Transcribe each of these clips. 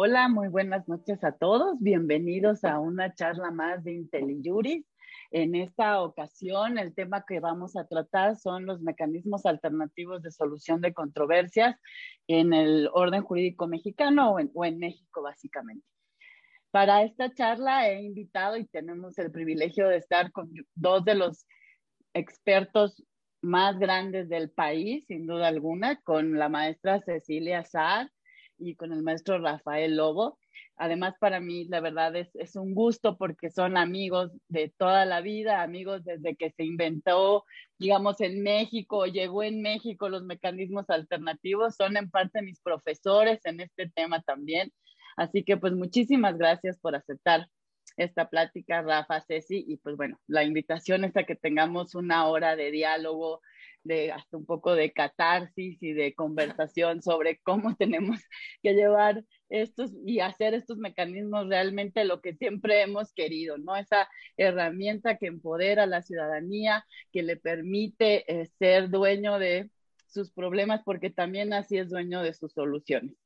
Hola, muy buenas noches a todos. Bienvenidos a una charla más de IntelliJuris. En esta ocasión, el tema que vamos a tratar son los mecanismos alternativos de solución de controversias en el orden jurídico mexicano o en, México, básicamente. Para esta charla he invitado y tenemos el privilegio de estar con dos de los expertos más grandes del país, sin duda alguna, con la maestra Cecilia Saad y con el maestro Rafael Lobo. Además, para mí, la verdad es, es, un gusto porque son amigos de toda la vida, amigos desde que se inventó, digamos, en México, llegó en México los mecanismos alternativos, son en parte mis profesores en este tema también. Así que, pues, muchísimas gracias por aceptar esta plática, Rafa, Ceci, y pues bueno, la invitación es a que tengamos una hora de diálogo, de hasta un poco de catarsis y de conversación sobre cómo tenemos que llevar estos y hacer estos mecanismos realmente lo que siempre hemos querido, ¿no? Esa herramienta que empodera a la ciudadanía, que le permite eh, ser dueño de sus problemas, porque también así es dueño de sus soluciones.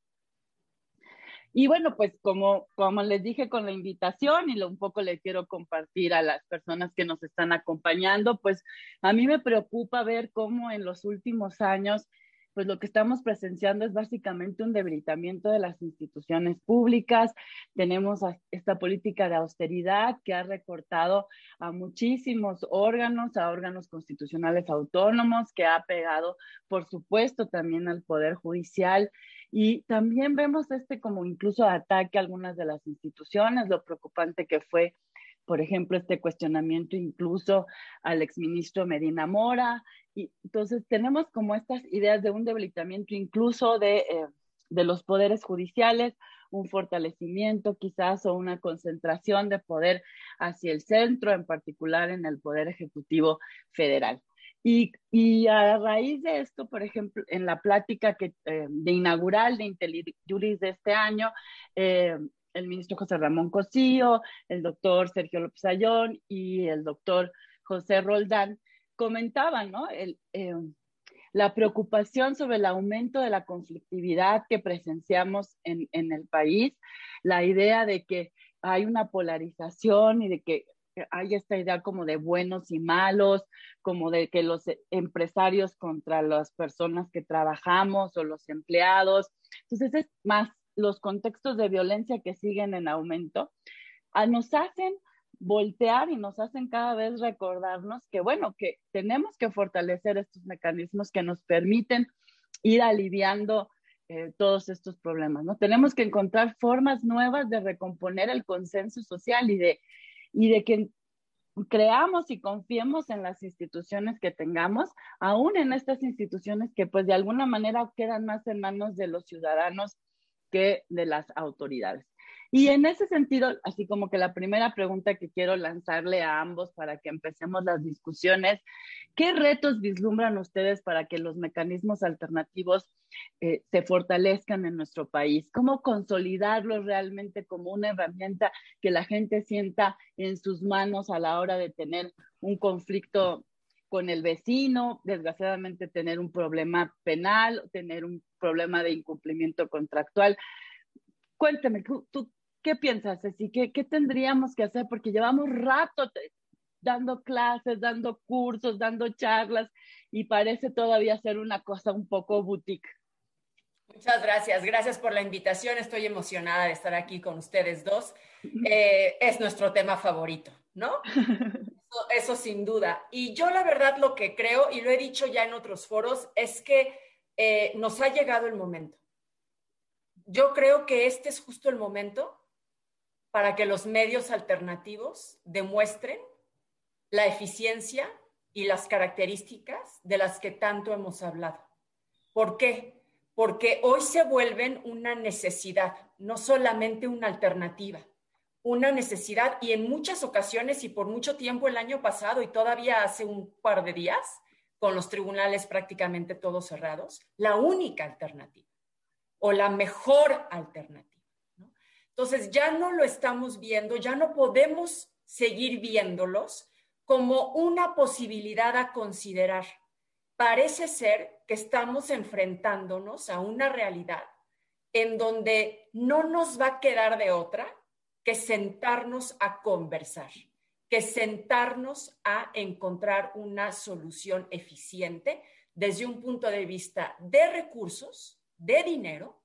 Y bueno, pues como, como les dije con la invitación y lo, un poco le quiero compartir a las personas que nos están acompañando, pues a mí me preocupa ver cómo en los últimos años, pues lo que estamos presenciando es básicamente un debilitamiento de las instituciones públicas. Tenemos esta política de austeridad que ha recortado a muchísimos órganos, a órganos constitucionales autónomos, que ha pegado, por supuesto, también al Poder Judicial y también vemos este como incluso ataque a algunas de las instituciones, lo preocupante que fue, por ejemplo, este cuestionamiento incluso al exministro Medina Mora. Y entonces tenemos como estas ideas de un debilitamiento incluso de, eh, de los poderes judiciales, un fortalecimiento quizás o una concentración de poder hacia el centro, en particular en el Poder Ejecutivo Federal. Y, a raíz de esto, por ejemplo, en la plática que, eh, de inaugural de IntelliJuris de este año, eh, el ministro José Ramón Cosío, el doctor Sergio López Ayón y el doctor José Roldán comentaban ¿no? eh, la preocupación sobre el aumento de la conflictividad que presenciamos en, en el país, la idea de que hay una polarización y de que hay esta idea como de buenos y malos, como de que los empresarios contra las personas que trabajamos o los empleados. Entonces es más los contextos de violencia que siguen en aumento, nos hacen voltear y nos hacen cada vez recordarnos que, bueno, que tenemos que fortalecer estos mecanismos que nos permiten ir aliviando eh, todos estos problemas, ¿no? Tenemos que encontrar formas nuevas de recomponer el consenso social y de y de que creamos y confiemos en las instituciones que tengamos, aún en estas instituciones que pues de alguna manera quedan más en manos de los ciudadanos de las autoridades. Y en ese sentido, así como que la primera pregunta que quiero lanzarle a ambos para que empecemos las discusiones, ¿qué retos vislumbran ustedes para que los mecanismos alternativos eh, se fortalezcan en nuestro país? ¿Cómo consolidarlos realmente como una herramienta que la gente sienta en sus manos a la hora de tener un conflicto con el vecino, desgraciadamente tener un problema penal, tener un problema de incumplimiento contractual? Cuéntame, ¿tú, ¿Qué piensas, Ceci? ¿Qué, ¿Qué tendríamos que hacer? Porque llevamos rato dando clases, dando cursos, dando charlas y parece todavía ser una cosa un poco boutique. Muchas gracias, gracias por la invitación. Estoy emocionada de estar aquí con ustedes dos. Eh, es nuestro tema favorito, ¿no? Eso, sin duda. Y yo la verdad lo que creo, y lo he dicho ya en otros foros, es que eh, nos ha llegado el momento. Yo creo que este es justo el momento para que los medios alternativos demuestren la eficiencia y las características de las que tanto hemos hablado. ¿Por qué? Porque hoy se vuelven una necesidad, no solamente una alternativa, una necesidad y en muchas ocasiones y por mucho tiempo el año pasado y todavía hace un par de días, con los tribunales prácticamente todos cerrados, la única alternativa o la mejor alternativa. Entonces ya no lo estamos viendo, ya no podemos seguir viéndolos como una posibilidad a considerar. Parece ser que estamos enfrentándonos a una realidad en donde no nos va a quedar de otra que sentarnos a conversar, que sentarnos a encontrar una solución eficiente desde un punto de vista de recursos, de dinero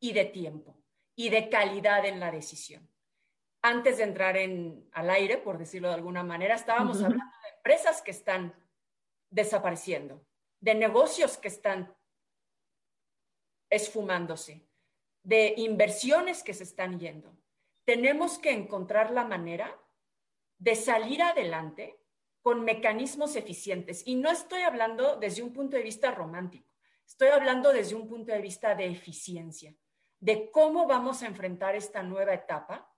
y de tiempo y de calidad en la decisión. Antes de entrar en, al aire, por decirlo de alguna manera, estábamos hablando de empresas que están desapareciendo, de negocios que están esfumándose, de inversiones que se están yendo. Tenemos que encontrar la manera de salir adelante con mecanismos eficientes. Y no estoy hablando desde un punto de vista romántico, estoy hablando desde un punto de vista de eficiencia, de cómo vamos a enfrentar esta nueva etapa,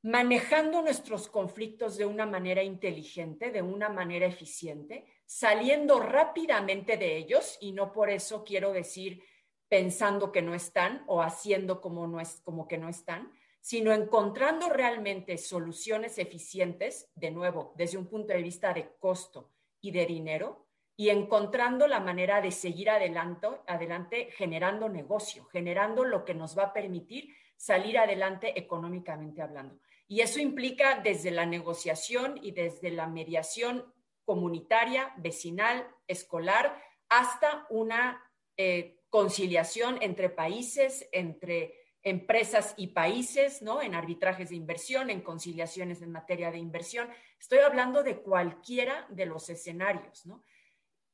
manejando nuestros conflictos de una manera inteligente, de una manera eficiente, saliendo rápidamente de ellos, y no por eso quiero decir pensando que no están o haciendo como, no es, como que no están, sino encontrando realmente soluciones eficientes, de nuevo, desde un punto de vista de costo y de dinero, y encontrando la manera de seguir adelante, adelante generando negocio, generando lo que nos va a permitir salir adelante económicamente hablando. Y eso implica desde la negociación y desde la mediación comunitaria, vecinal, escolar, hasta una eh, conciliación entre países, entre empresas y países, ¿no? En arbitrajes de inversión, en conciliaciones en materia de inversión. Estoy hablando de cualquiera de los escenarios, ¿no?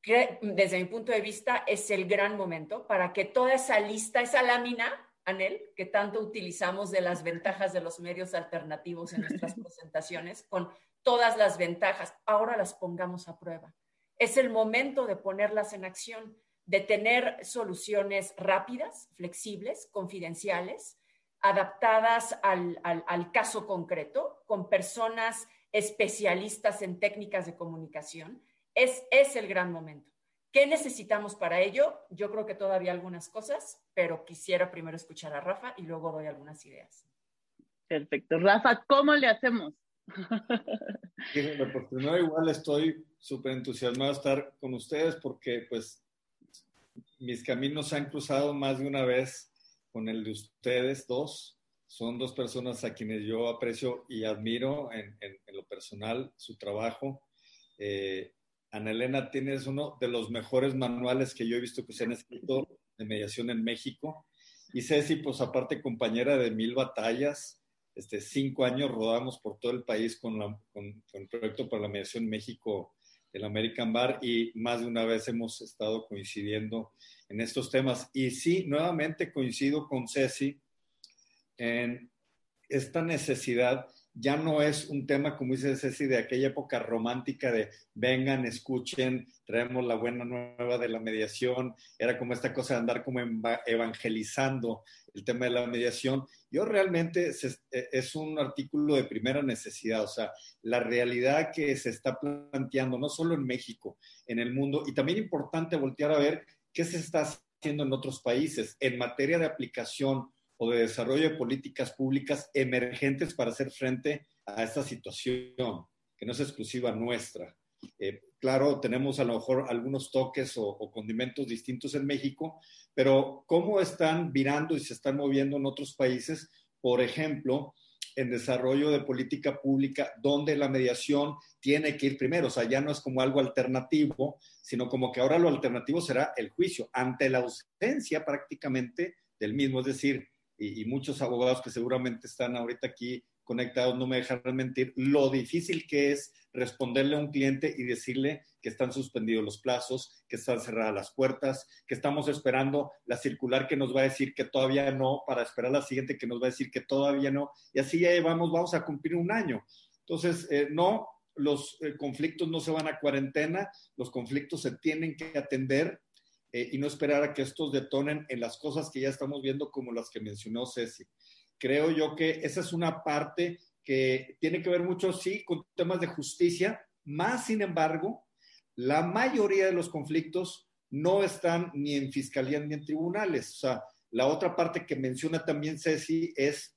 Que desde mi punto de vista es el gran momento para que toda esa lista, esa lámina, Anel, que tanto utilizamos de las ventajas de los medios alternativos en nuestras presentaciones, con todas las ventajas, ahora las pongamos a prueba. Es el momento de ponerlas en acción de tener soluciones rápidas, flexibles, confidenciales, adaptadas al, caso concreto, con personas especialistas en técnicas de comunicación, es, es el gran momento. ¿Qué necesitamos para ello? Yo creo que todavía algunas cosas, pero quisiera primero escuchar a Rafa y luego doy algunas ideas. Perfecto. Rafa, ¿cómo le hacemos? Por primero igual estoy súper entusiasmado de estar con ustedes porque pues mis caminos se han cruzado más de una vez con el de ustedes dos. Son dos personas a quienes yo aprecio y admiro en, lo personal su trabajo. Eh, Ana Elena, tienes uno de los mejores manuales que yo he visto que se han escrito de mediación en México. Y Ceci, pues aparte compañera de mil batallas, este, cinco años rodamos por todo el país con, con el proyecto para la mediación en México el American Bar y más de una vez hemos estado coincidiendo en estos temas. Y sí, nuevamente coincido con Ceci en esta necesidad. Ya no es un tema, como dice Ceci, de aquella época romántica de vengan, escuchen, traemos la buena nueva de la mediación. Era como esta cosa de andar como evangelizando el tema de la mediación. Yo realmente e, es, un artículo de primera necesidad, o sea, la realidad que se está planteando, no solo en México, en el mundo, y también importante voltear a ver qué se está haciendo en otros países en materia de aplicación o de desarrollo de políticas públicas emergentes para hacer frente a esta situación, que no es exclusiva nuestra. Eh, claro, tenemos a lo mejor algunos toques o, condimentos distintos en México, pero cómo están virando y se están moviendo en otros países, por ejemplo, en desarrollo de política pública, donde la mediación tiene que ir primero, o sea, ya no es como algo alternativo, sino como que ahora lo alternativo será el juicio, ante la ausencia prácticamente del mismo, es decir, y, y muchos abogados que seguramente están ahorita aquí conectados no me dejarán mentir, lo difícil que es responderle a un cliente y decirle que están suspendidos los plazos, que están cerradas las puertas, que estamos esperando la circular que nos va a decir que todavía no, para esperar la siguiente que nos va a decir que todavía no, y así ya llevamos, vamos a cumplir un año. Entonces, eh, no, los eh, conflictos no se van a cuarentena, los conflictos se tienen que atender eh, y no esperar a que estos detonen en las cosas que ya estamos viendo como las que mencionó Ceci creo yo que esa es una parte que tiene que ver mucho, sí, con temas de justicia, más sin embargo, la mayoría de los conflictos no están ni en fiscalía ni en tribunales. O sea, la otra parte que menciona también Ceci es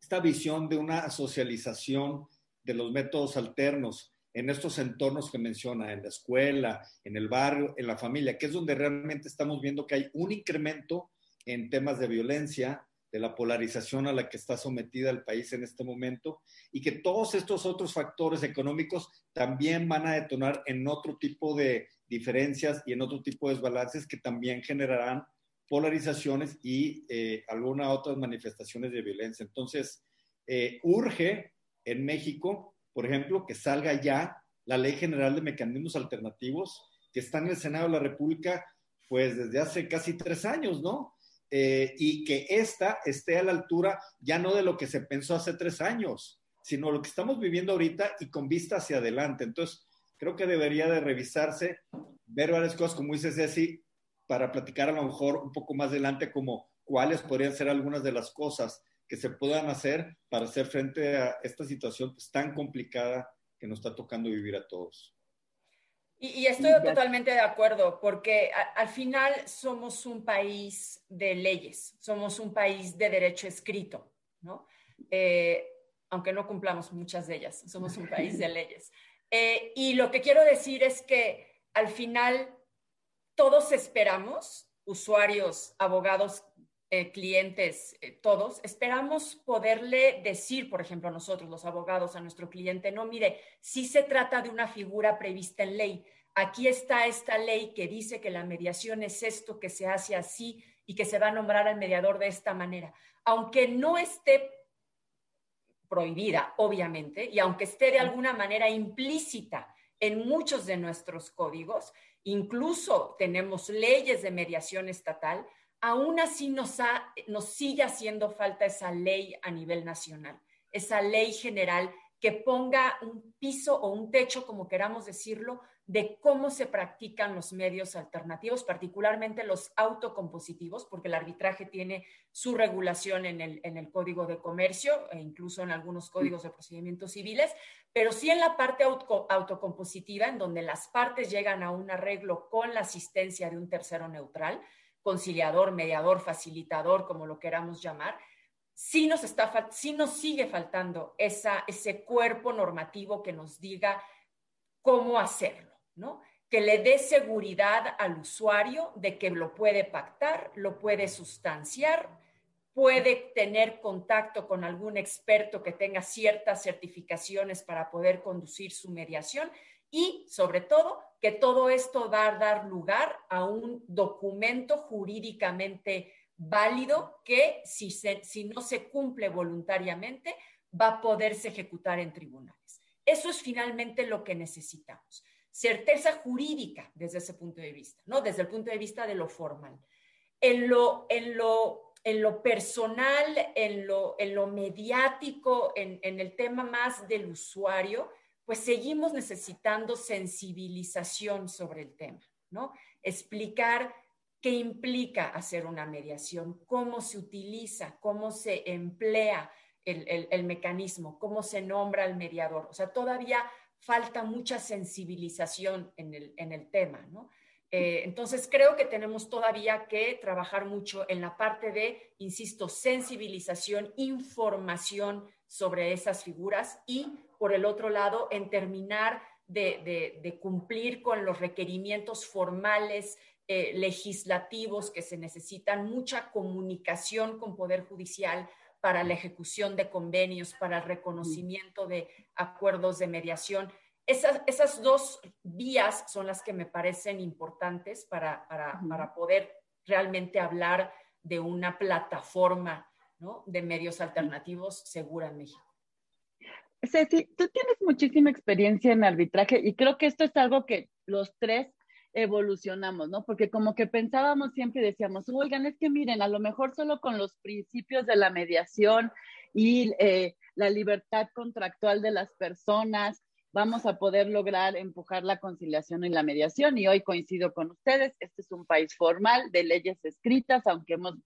esta visión de una socialización de los métodos alternos en estos entornos que menciona, en la escuela, en el barrio, en la familia, que es donde realmente estamos viendo que hay un incremento en temas de violencia, de la polarización a la que está sometida el país en este momento y que todos estos otros factores económicos también van a detonar en otro tipo de diferencias y en otro tipo de desbalances que también generarán polarizaciones y eh, algunas otras manifestaciones de violencia. Entonces, eh, urge en México, por ejemplo, que salga ya la Ley General de Mecanismos Alternativos, que está en el Senado de la República, pues desde hace casi tres años, ¿no? Eh, y que esta esté a la altura ya no de lo que se pensó hace tres años, sino lo que estamos viviendo ahorita y con vista hacia adelante. Entonces, creo que debería de revisarse, ver varias cosas, como dice Ceci, para platicar a lo mejor un poco más adelante como cuáles podrían ser algunas de las cosas que se puedan hacer para hacer frente a esta situación pues, tan complicada que nos está tocando vivir a todos. Y, estoy totalmente de acuerdo, porque al final somos un país de leyes, somos un país de derecho escrito, ¿no? Eh, aunque no cumplamos muchas de ellas, somos un país de leyes. Eh, y lo que quiero decir es que al final todos esperamos, usuarios, abogados, eh, clientes, todos, esperamos poderle decir, por ejemplo, nosotros, los abogados, a nuestro cliente, no, mire, si se trata de una figura prevista en ley. Aquí está esta ley que dice que la mediación es esto, que se hace así y que se va a nombrar al mediador de esta manera. Aunque no esté prohibida, obviamente, y aunque esté de alguna manera implícita en muchos de nuestros códigos, incluso tenemos leyes de mediación estatal, aún así nos, nos sigue haciendo falta esa ley a nivel nacional, esa ley general que ponga un piso o un techo, como queramos decirlo, de cómo se practican los medios alternativos, particularmente los autocompositivos, porque el arbitraje tiene su regulación en el, en el Código de Comercio e incluso en algunos códigos de procedimientos civiles, pero sí en la parte autocompositiva, en donde las partes llegan a un arreglo con la asistencia de un tercero neutral, conciliador, mediador, facilitador, como lo queramos llamar, sí nos, está, sí nos sigue faltando esa, ese cuerpo normativo que nos diga cómo hacerlo, ¿no? Que le dé seguridad al usuario de que lo puede pactar, lo puede sustanciar, puede tener contacto con algún experto que tenga ciertas certificaciones para poder conducir su mediación y, sobre todo, que todo esto va a dar lugar a un documento jurídicamente válido que si, si no se cumple voluntariamente va a poderse ejecutar en tribunales. Eso es finalmente lo que necesitamos. Certeza jurídica desde ese punto de vista, ¿no? Desde el punto de vista de lo formal. En lo, en lo, en lo personal, en lo, en lo mediático, en el tema más del usuario, pues seguimos necesitando sensibilización sobre el tema, ¿no? Explicar qué implica hacer una mediación, cómo se utiliza, cómo se emplea el, mecanismo, cómo se nombra el mediador. O sea, todavía falta mucha sensibilización en el, tema, ¿no? Eh, entonces, creo que tenemos todavía que trabajar mucho en la parte de, insisto, sensibilización, información sobre esas figuras y, por el otro lado, en terminar de cumplir con los requerimientos formales eh, legislativos que se necesitan, mucha comunicación con Poder Judicial para la ejecución de convenios, para el reconocimiento de acuerdos de mediación. Esas, esas dos vías son las que me parecen importantes para, para, para poder realmente hablar de una plataforma ¿no? de medios alternativos segura en México. Ceci, tú tienes muchísima experiencia en arbitraje y creo que esto es algo que los tres evolucionamos, ¿no? Porque como que pensábamos siempre y decíamos, oigan, es que miren, a lo mejor solo con los principios de la mediación y eh, la libertad contractual de las personas vamos a poder lograr empujar la conciliación y la mediación. Y hoy coincido con ustedes, este es un país formal de leyes escritas, aunque hemos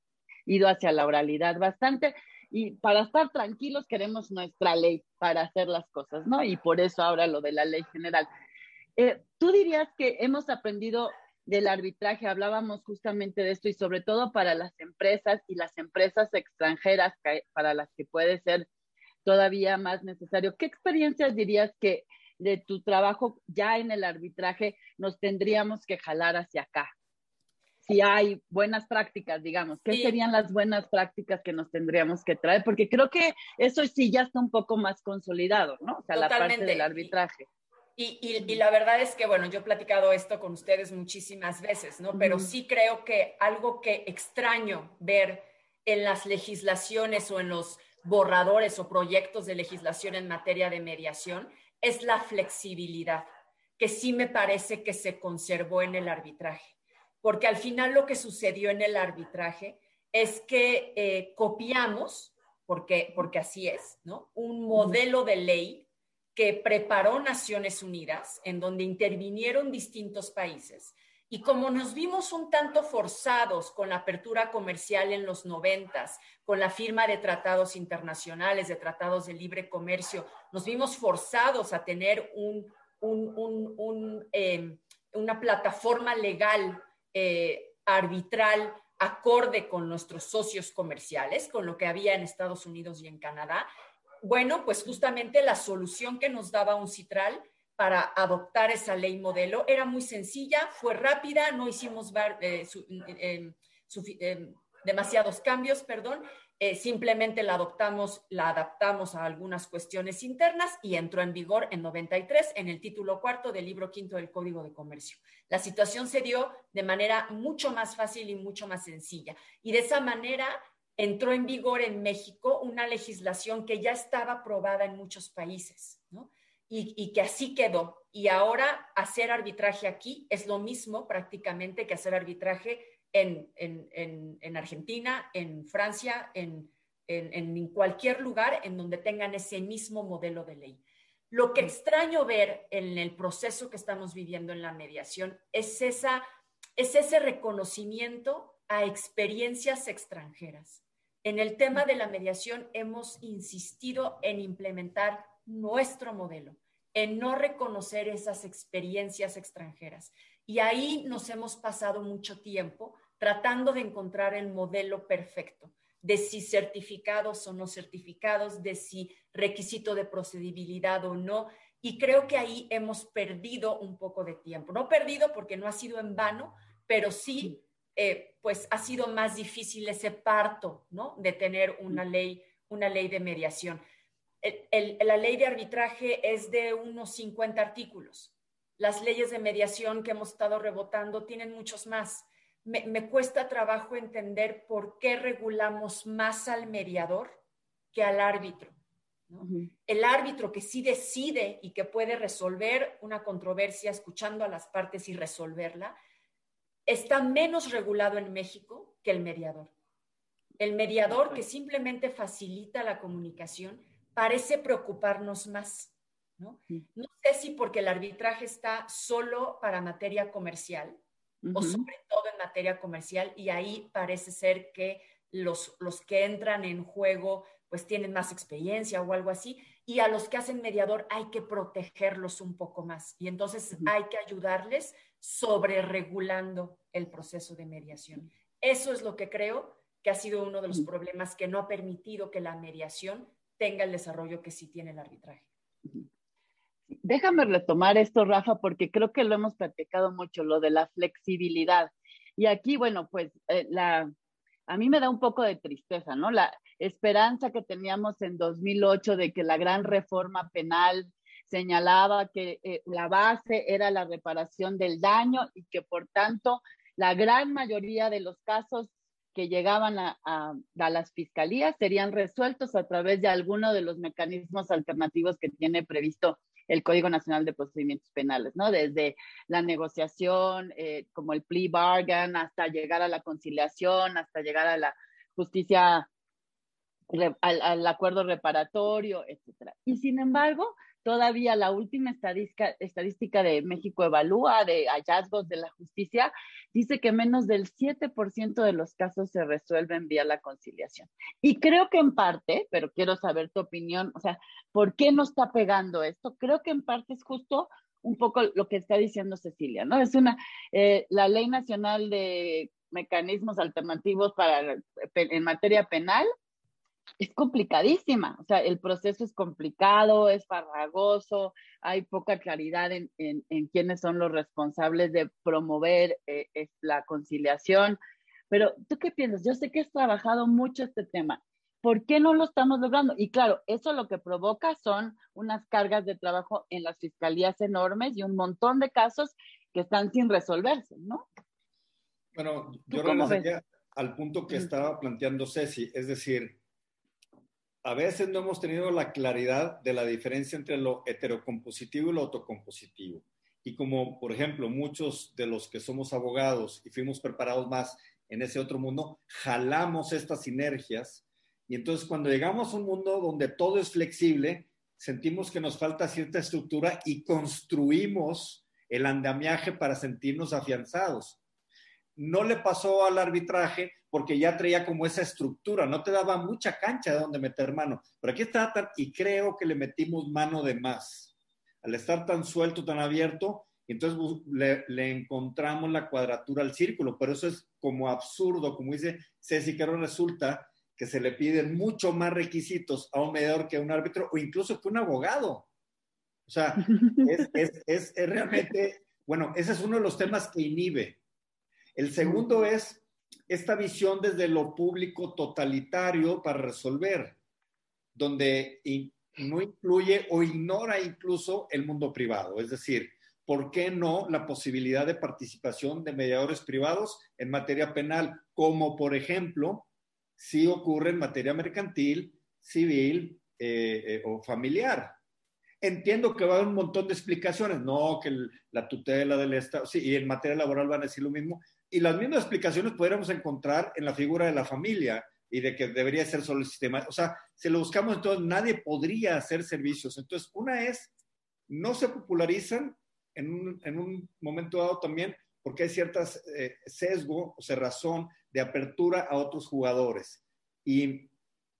ido hacia la oralidad bastante. Y para estar tranquilos queremos nuestra ley para hacer las cosas, ¿no? Y por eso ahora lo de la ley general. Eh, ¿Tú dirías que hemos aprendido del arbitraje? Hablábamos justamente de esto y sobre todo para las empresas y las empresas extranjeras para las que puede ser todavía más necesario. ¿Qué experiencias dirías que de tu trabajo ya en el arbitraje nos tendríamos que jalar hacia acá? Si hay buenas prácticas, digamos, ¿qué serían las buenas prácticas que nos tendríamos que traer? Porque creo que eso sí ya está un poco más consolidado, ¿no? O sea, la parte del arbitraje. Y, y, la verdad es que, bueno, yo he platicado esto con ustedes muchísimas veces, ¿no? Pero sí creo que algo que extraño ver en las legislaciones o en los borradores o proyectos de legislación en materia de mediación es la flexibilidad, que sí me parece que se conservó en el arbitraje porque al final lo que sucedió en el arbitraje es que eh, copiamos, porque, porque así es, ¿no? Un modelo de ley que preparó Naciones Unidas, en donde intervinieron distintos países. Y como nos vimos un tanto forzados con la apertura comercial en los noventas, con la firma de tratados internacionales, de tratados de libre comercio, nos vimos forzados a tener un, eh, una plataforma legal eh, arbitral acorde con nuestros socios comerciales, con lo que había en Estados Unidos y en Canadá. Bueno, pues justamente la solución que nos daba un citral para adoptar esa ley modelo era muy sencilla, fue rápida, no hicimos eh, eh, demasiados cambios, perdón, eh, simplemente la adoptamos, la adaptamos a algunas cuestiones internas y entró en vigor en 93 en el título cuarto del libro quinto del Código de Comercio. La situación se dio de manera mucho más fácil y mucho más sencilla. Y de esa manera entró en vigor en México una legislación que ya estaba aprobada en muchos países, ¿no? Y, y, que así quedó. Y ahora hacer arbitraje aquí es lo mismo prácticamente que hacer arbitraje en, Argentina, en Francia, en, en, cualquier lugar en donde tengan ese mismo modelo de ley. Lo que extraño ver en el proceso que estamos viviendo en la mediación es, esa, es ese reconocimiento a experiencias extranjeras. En el tema de la mediación hemos insistido en implementar nuestro modelo, en no reconocer esas experiencias extranjeras. Y ahí nos hemos pasado mucho tiempo tratando de encontrar el modelo perfecto de si certificados o no certificados, de si requisito de procedibilidad o no. Y creo que ahí hemos perdido un poco de tiempo. No perdido porque no ha sido en vano, pero sí, eh, pues ha sido más difícil ese parto, ¿no? De tener una ley, una ley de mediación. la ley de arbitraje es de unos 50 artículos. Las leyes de mediación que hemos estado rebotando tienen muchos más. Me, cuesta trabajo entender por qué regulamos más al mediador que al árbitro. El árbitro que sí decide y que puede resolver una controversia escuchando a las partes y resolverla, está menos regulado en México que el mediador. El mediador que simplemente facilita la comunicación parece preocuparnos más. ¿no? No sé si porque el arbitraje está solo para materia comercial o sobre todo en materia comercial y ahí parece ser que los, los que entran en juego pues tienen más experiencia o algo así y a los que hacen mediador hay que protegerlos un poco más y entonces hay que ayudarles sobre regulando el proceso de mediación. Eso es lo que creo que ha sido uno de los problemas que no ha permitido que la mediación tenga el desarrollo que sí tiene el arbitraje. Déjame retomar esto, Rafa, porque creo que lo hemos platicado mucho, lo de la flexibilidad. Y aquí, bueno, pues eh, la, a mí me da un poco de tristeza, ¿no? La esperanza que teníamos en 2008 de que la gran reforma penal señalaba que eh, la base era la reparación del daño y que por tanto la gran mayoría de los casos que llegaban a, las fiscalías serían resueltos a través de alguno de los mecanismos alternativos que tiene previsto el Código Nacional de Procedimientos Penales, ¿no? Desde la negociación, eh, como el plea bargain, hasta llegar a la conciliación, hasta llegar a la justicia, al, acuerdo reparatorio, etcétera. Y sin embargo, Todavía la última estadística, estadística de México Evalúa de hallazgos de la justicia dice que menos del 7% de los casos se resuelven vía la conciliación. Y creo que en parte, pero quiero saber tu opinión, o sea, ¿por qué no está pegando esto? Creo que en parte es justo un poco lo que está diciendo Cecilia, ¿no? Es una, eh, la ley nacional de mecanismos alternativos para, en materia penal es complicadísima, o sea, el proceso es complicado, es farragoso, hay poca claridad en, quiénes son los responsables de promover eh, la conciliación. Pero, ¿tú qué piensas? Yo sé que has trabajado mucho este tema. ¿Por qué no lo estamos logrando? Y claro, eso lo que provoca son unas cargas de trabajo en las fiscalías enormes y un montón de casos que están sin resolverse, ¿no? Bueno, yo regresaría al punto que estaba planteando Ceci, es decir, a veces no hemos tenido la claridad de la diferencia entre lo heterocompositivo y lo autocompositivo. Y como, por ejemplo, muchos de los que somos abogados y fuimos preparados más en ese otro mundo, jalamos estas sinergias. Y entonces cuando llegamos a un mundo donde todo es flexible, sentimos que nos falta cierta estructura y construimos el andamiaje para sentirnos afianzados. No le pasó al arbitraje porque ya traía como esa estructura, no te daba mucha cancha de donde meter mano. Pero aquí está y creo que le metimos mano de más. Al estar tan suelto, tan abierto, entonces le, le, encontramos la cuadratura al círculo. Pero eso es como absurdo, como dice Ceci, que ahora resulta que se le piden mucho más requisitos a un mediador que a un árbitro o incluso que un abogado. O sea, es, es, es, es realmente, bueno, ese es uno de los temas que inhibe. El segundo es esta visión desde lo público totalitario para resolver, donde no incluye o ignora incluso el mundo privado. Es decir, ¿por qué no la posibilidad de participación de mediadores privados en materia penal? Como por ejemplo, si ocurre en materia mercantil, civil eh, eh, o familiar. Entiendo que va a haber un montón de explicaciones, no que la tutela del Estado, sí, y en materia laboral van a decir lo mismo, y las mismas explicaciones podríamos encontrar en la figura de la familia y de que debería ser solo el sistema. O sea, si lo buscamos, entonces nadie podría hacer servicios. Entonces, una es, no se popularizan en un, en un momento dado también porque hay ciertas eh, sesgo o cerrazón de apertura a otros jugadores. Y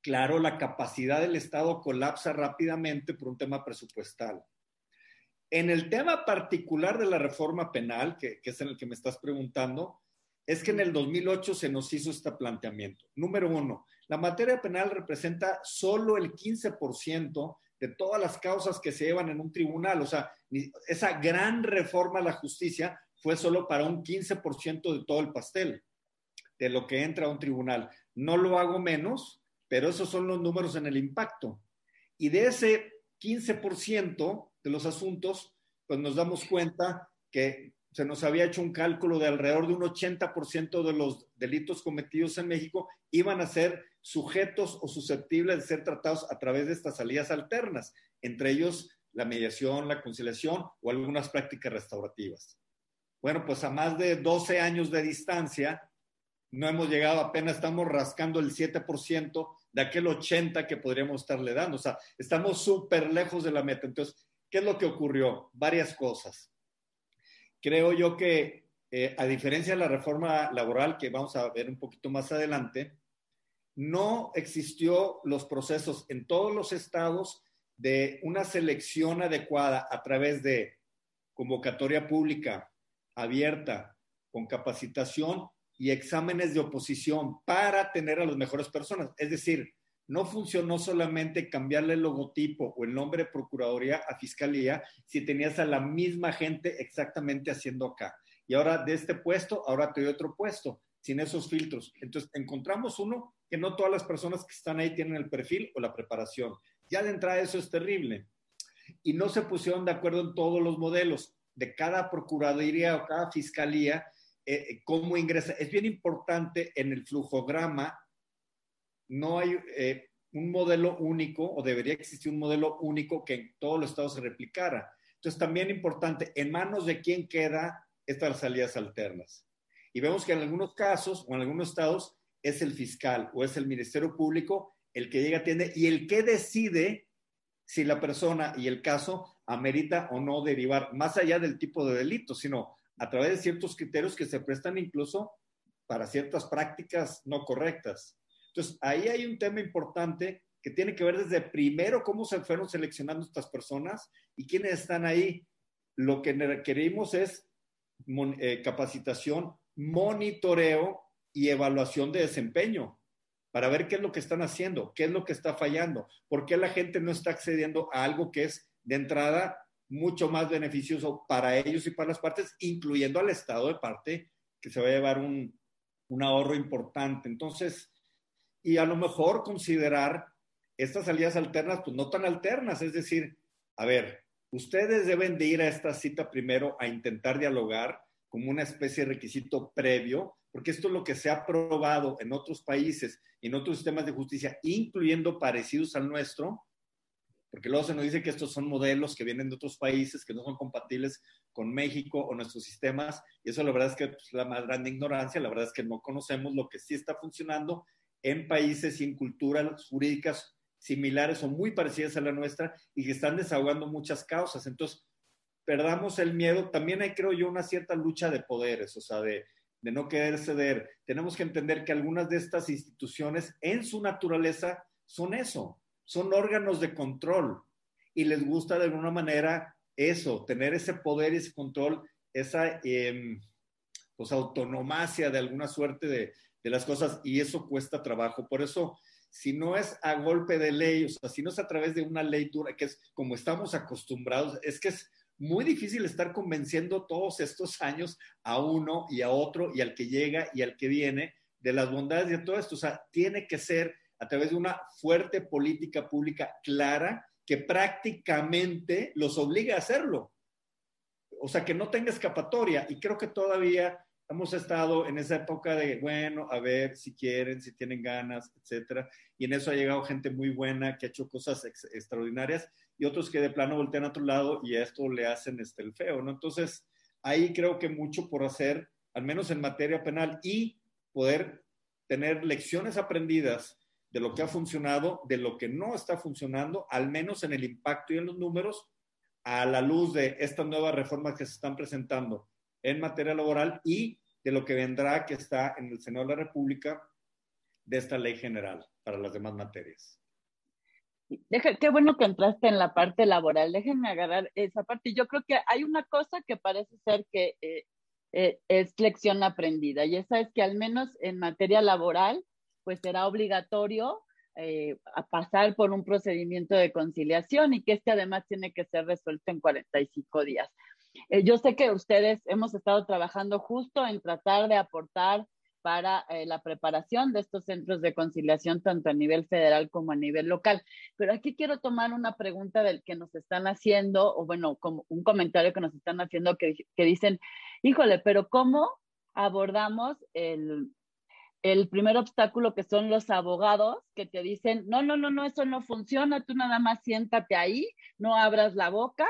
claro, la capacidad del Estado colapsa rápidamente por un tema presupuestal. En el tema particular de la reforma penal, que, es en el que me estás preguntando, es que en el 2008 se nos hizo este planteamiento. Número uno, la materia penal representa solo el 15% de todas las causas que se llevan en un tribunal. O sea, esa gran reforma a la justicia fue solo para un 15% de todo el pastel, de lo que entra a un tribunal. No lo hago menos, pero esos son los números en el impacto. Y de ese 15%, de los asuntos, pues nos damos cuenta que se nos había hecho un cálculo de alrededor de un 80% de los delitos cometidos en México iban a ser sujetos o susceptibles de ser tratados a través de estas salidas alternas, entre ellos la mediación, la conciliación o algunas prácticas restaurativas. Bueno, pues a más de 12 años de distancia, no hemos llegado, apenas estamos rascando el 7% de aquel 80% que podríamos estarle dando. O sea, estamos súper lejos de la meta. Entonces, ¿Qué es lo que ocurrió? Varias cosas. Creo yo que, eh, a diferencia de la reforma laboral que vamos a ver un poquito más adelante, no existió los procesos en todos los estados de una selección adecuada a través de convocatoria pública abierta, con capacitación y exámenes de oposición para tener a las mejores personas. Es decir, no funcionó solamente cambiarle el logotipo o el nombre de Procuraduría a Fiscalía si tenías a la misma gente exactamente haciendo acá. Y ahora de este puesto, ahora te doy otro puesto, sin esos filtros. Entonces, encontramos uno que no todas las personas que están ahí tienen el perfil o la preparación. Ya de entrada eso es terrible. Y no se pusieron de acuerdo en todos los modelos de cada Procuraduría o cada Fiscalía, eh, eh, cómo ingresa. Es bien importante en el flujograma no hay eh, un modelo único o debería existir un modelo único que en todos los estados se replicara. Entonces, también importante, en manos de quién queda estas salidas alternas. Y vemos que en algunos casos o en algunos estados es el fiscal o es el Ministerio Público el que llega, atiende y el que decide si la persona y el caso amerita o no derivar más allá del tipo de delito, sino a través de ciertos criterios que se prestan incluso para ciertas prácticas no correctas. Entonces, ahí hay un tema importante que tiene que ver desde primero cómo se fueron seleccionando estas personas y quiénes están ahí. Lo que requerimos es eh, capacitación, monitoreo y evaluación de desempeño. para ver qué es lo que están haciendo, qué es lo que está fallando, por qué la gente no está accediendo a algo que es de entrada mucho más beneficioso para ellos y para las partes, incluyendo al Estado de parte, que se va a llevar un, un ahorro importante. Entonces, y a lo mejor considerar estas salidas alternas, pues no tan alternas, es decir, a ver, ustedes deben de ir a esta cita primero a intentar dialogar como una especie de requisito previo, porque esto es lo que se ha probado en otros países, en otros sistemas de justicia, incluyendo parecidos al nuestro, porque luego se nos dice que estos son modelos que vienen de otros países, que no son compatibles con México o nuestros sistemas, y eso la verdad es que es pues, la más grande ignorancia, la verdad es que no conocemos lo que sí está funcionando en países y en culturas jurídicas similares o muy parecidas a la nuestra y que están desahogando muchas causas. Entonces, perdamos el miedo. También hay, creo yo, una cierta lucha de poderes, o sea, de, de no querer ceder. Tenemos que entender que algunas de estas instituciones en su naturaleza son eso, son órganos de control y les gusta de alguna manera eso, tener ese poder y ese control, esa eh, pues, autonomacia de alguna suerte de, de las cosas y eso cuesta trabajo. Por eso, si no es a golpe de ley, o sea, si no es a través de una ley dura, que es como estamos acostumbrados, es que es muy difícil estar convenciendo todos estos años a uno y a otro y al que llega y al que viene de las bondades de todo esto. O sea, tiene que ser a través de una fuerte política pública clara que prácticamente los obligue a hacerlo. O sea, que no tenga escapatoria. Y creo que todavía hemos estado en esa época de, bueno, a ver si quieren, si tienen ganas, etcétera. Y en eso ha llegado gente muy buena que ha hecho cosas extraordinarias y otros que de plano voltean a otro lado y a esto le hacen este, el feo, ¿no? Entonces, ahí creo que mucho por hacer, al menos en materia penal, y poder tener lecciones aprendidas de lo que ha funcionado, de lo que no está funcionando, al menos en el impacto y en los números, a la luz de estas nuevas reformas que se están presentando en materia laboral y de lo que vendrá que está en el Senado de la República de esta ley general para las demás materias. Deja, qué bueno que entraste en la parte laboral. Déjenme agarrar esa parte. Yo creo que hay una cosa que parece ser que eh, eh, es lección aprendida y esa es que al menos en materia laboral, pues será obligatorio eh, a pasar por un procedimiento de conciliación y que este además tiene que ser resuelto en 45 días. Eh, yo sé que ustedes hemos estado trabajando justo en tratar de aportar para eh, la preparación de estos centros de conciliación, tanto a nivel federal como a nivel local. Pero aquí quiero tomar una pregunta del que nos están haciendo, o bueno, como un comentario que nos están haciendo que, que dicen, híjole, pero ¿cómo abordamos el, el primer obstáculo que son los abogados que te dicen, no, no, no, no, eso no funciona, tú nada más siéntate ahí, no abras la boca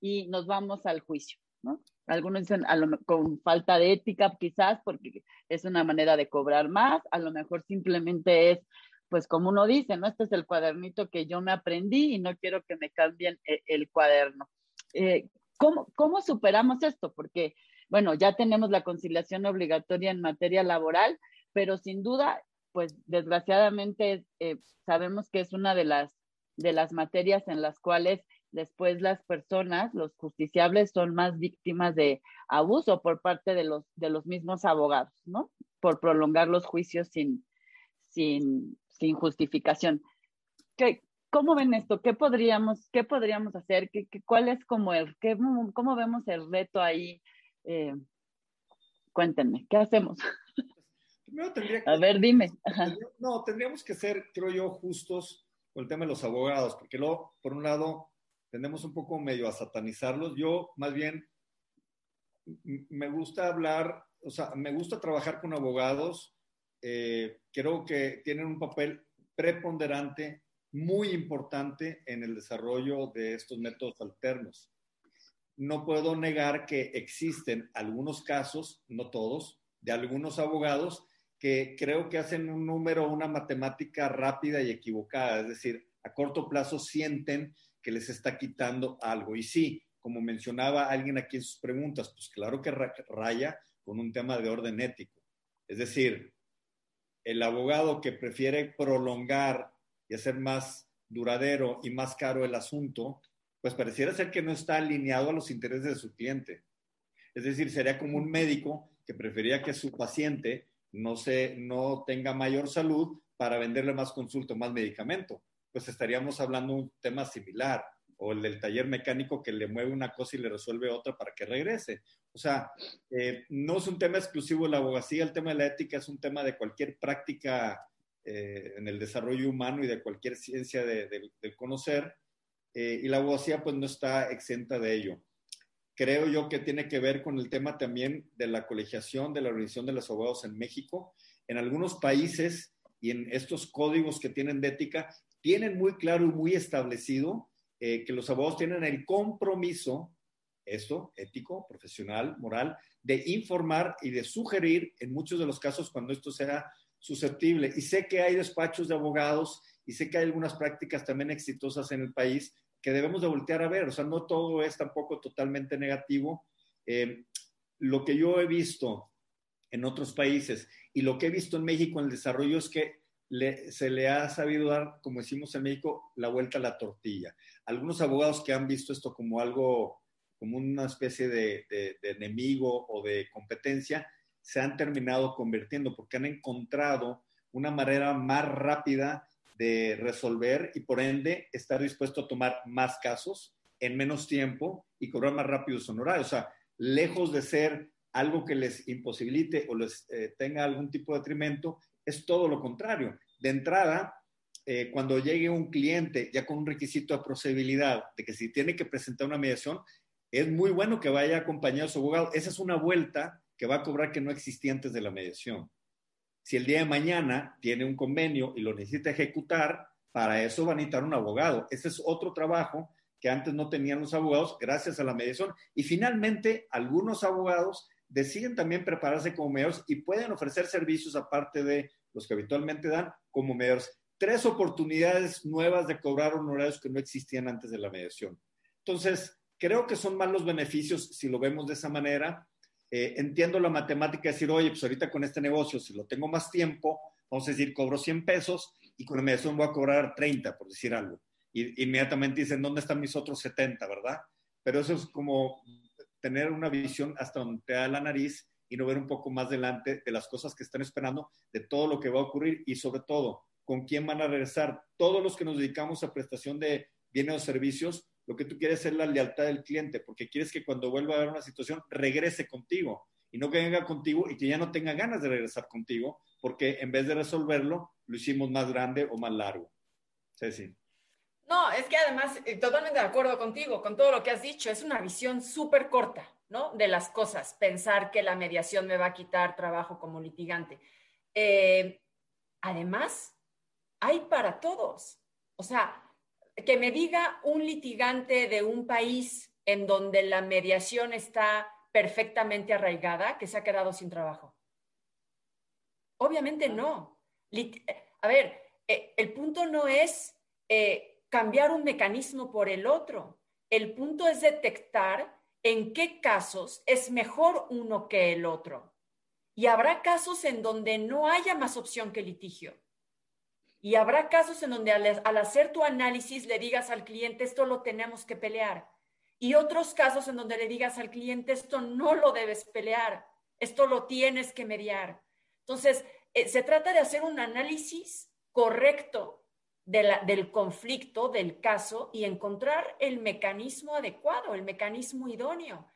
y nos vamos al juicio, ¿no? Algunos dicen a con falta de ética quizás porque es una manera de cobrar más, a lo mejor simplemente es, pues como uno dice, ¿no? Este es el cuadernito que yo me aprendí y no quiero que me cambien el, el cuaderno. Eh, ¿cómo, ¿Cómo superamos esto? Porque, bueno, ya tenemos la conciliación obligatoria en materia laboral, pero sin duda, pues desgraciadamente eh, sabemos que es una de las, de las materias en las cuales después las personas, los justiciables, son más víctimas de abuso por parte de los, de los mismos abogados, ¿no? Por prolongar los juicios sin, sin, sin justificación. ¿Qué, ¿Cómo ven esto? ¿Qué podríamos, qué podríamos hacer? ¿Qué, qué cuál es como el, qué, cómo vemos el reto ahí? Eh, cuéntenme, ¿qué hacemos? que, a ver, dime. No, tendríamos que ser, creo yo, justos con el tema de los abogados, porque luego, por un lado, tendemos un poco medio a satanizarlos. Yo más bien me gusta hablar, o sea, me gusta trabajar con abogados. Eh, creo que tienen un papel preponderante, muy importante en el desarrollo de estos métodos alternos. No puedo negar que existen algunos casos, no todos, de algunos abogados que creo que hacen un número, una matemática rápida y equivocada, es decir, a corto plazo sienten que les está quitando algo. Y sí, como mencionaba alguien aquí en sus preguntas, pues claro que raya con un tema de orden ético. Es decir, el abogado que prefiere prolongar y hacer más duradero y más caro el asunto, pues pareciera ser que no está alineado a los intereses de su cliente. Es decir, sería como un médico que prefería que su paciente no, se, no tenga mayor salud para venderle más consulta, más medicamento. Pues estaríamos hablando de un tema similar, o el del taller mecánico que le mueve una cosa y le resuelve otra para que regrese. O sea, eh, no es un tema exclusivo de la abogacía, el tema de la ética es un tema de cualquier práctica eh, en el desarrollo humano y de cualquier ciencia del de, conocer, eh, y la abogacía pues no está exenta de ello creo yo que tiene que ver con el tema también de la colegiación de la Organización de los Abogados en México. En algunos países y en estos códigos que tienen de ética, tienen muy claro y muy establecido eh, que los abogados tienen el compromiso, esto, ético, profesional, moral, de informar y de sugerir en muchos de los casos cuando esto sea susceptible. Y sé que hay despachos de abogados y sé que hay algunas prácticas también exitosas en el país que debemos de voltear a ver. O sea, no todo es tampoco totalmente negativo. Eh, lo que yo he visto en otros países y lo que he visto en México en el desarrollo es que se le ha sabido dar, como decimos en México, la vuelta a la tortilla. Algunos abogados que han visto esto como algo, como una especie de, enemigo o de competencia, se han terminado convirtiendo porque han encontrado una manera más rápida de resolver y por ende estar dispuesto a tomar más casos en menos tiempo y cobrar más rápido su honorarios. O sea, lejos de ser algo que les imposibilite o les eh, tenga algún tipo de detrimento, es todo lo contrario. De entrada, eh, cuando llegue un cliente ya con un requisito de procedibilidad de que si tiene que presentar una mediación, es muy bueno que vaya acompañado a su abogado. Esa es una vuelta que va a cobrar que no existía antes de la mediación. Si el día de mañana tiene un convenio y lo necesita ejecutar, para eso va a necesitar un abogado. Ese es otro trabajo que antes no tenían los abogados gracias a la mediación. Y finalmente, algunos abogados deciden también prepararse como mediadores y pueden ofrecer servicios aparte de los que habitualmente dan como mediadores. Tres oportunidades nuevas de cobrar honorarios que no existían antes de la mediación. Entonces, creo que son más los beneficios si lo vemos de esa manera eh, entiendo la matemática de decir, oye, pues ahorita con este negocio, si lo tengo más tiempo, vamos a decir, cobro 100 pesos y con la mediación voy a cobrar 30, por decir algo. Y inmediatamente dicen, ¿dónde están mis otros 70, verdad? Pero eso es como tener una visión hasta donde te da la nariz y no ver un poco más delante de las cosas que están esperando, de todo lo que va a ocurrir y sobre todo, con quién van a regresar. Todos los que nos dedicamos a prestación de bienes o servicios, lo que tú quieres es la lealtad del cliente, porque quieres que cuando vuelva a haber una situación regrese contigo y no que venga contigo y que ya no tenga ganas de regresar contigo, porque en vez de resolverlo, lo hicimos más grande o más largo. Sí. No, es que además, eh, totalmente de acuerdo contigo, con todo lo que has dicho, es una visión súper corta, ¿no? De las cosas, pensar que la mediación me va a quitar trabajo como litigante. Eh, además, hay para todos. O sea, que me diga un litigante de un país en donde la mediación está perfectamente arraigada que se ha quedado sin trabajo. Obviamente no. A ver, eh, el punto no es eh, cambiar un mecanismo por el otro. El punto es detectar en qué casos es mejor uno que el otro. Y habrá casos en donde no haya más opción que litigio. Y habrá casos en donde al, hacer tu análisis le digas al cliente, esto lo tenemos que pelear. Y otros casos en donde le digas al cliente, esto no lo debes pelear, esto lo tienes que mediar. Entonces, eh, se trata de hacer un análisis correcto del conflicto, del caso, y encontrar el mecanismo adecuado, el mecanismo idóneo.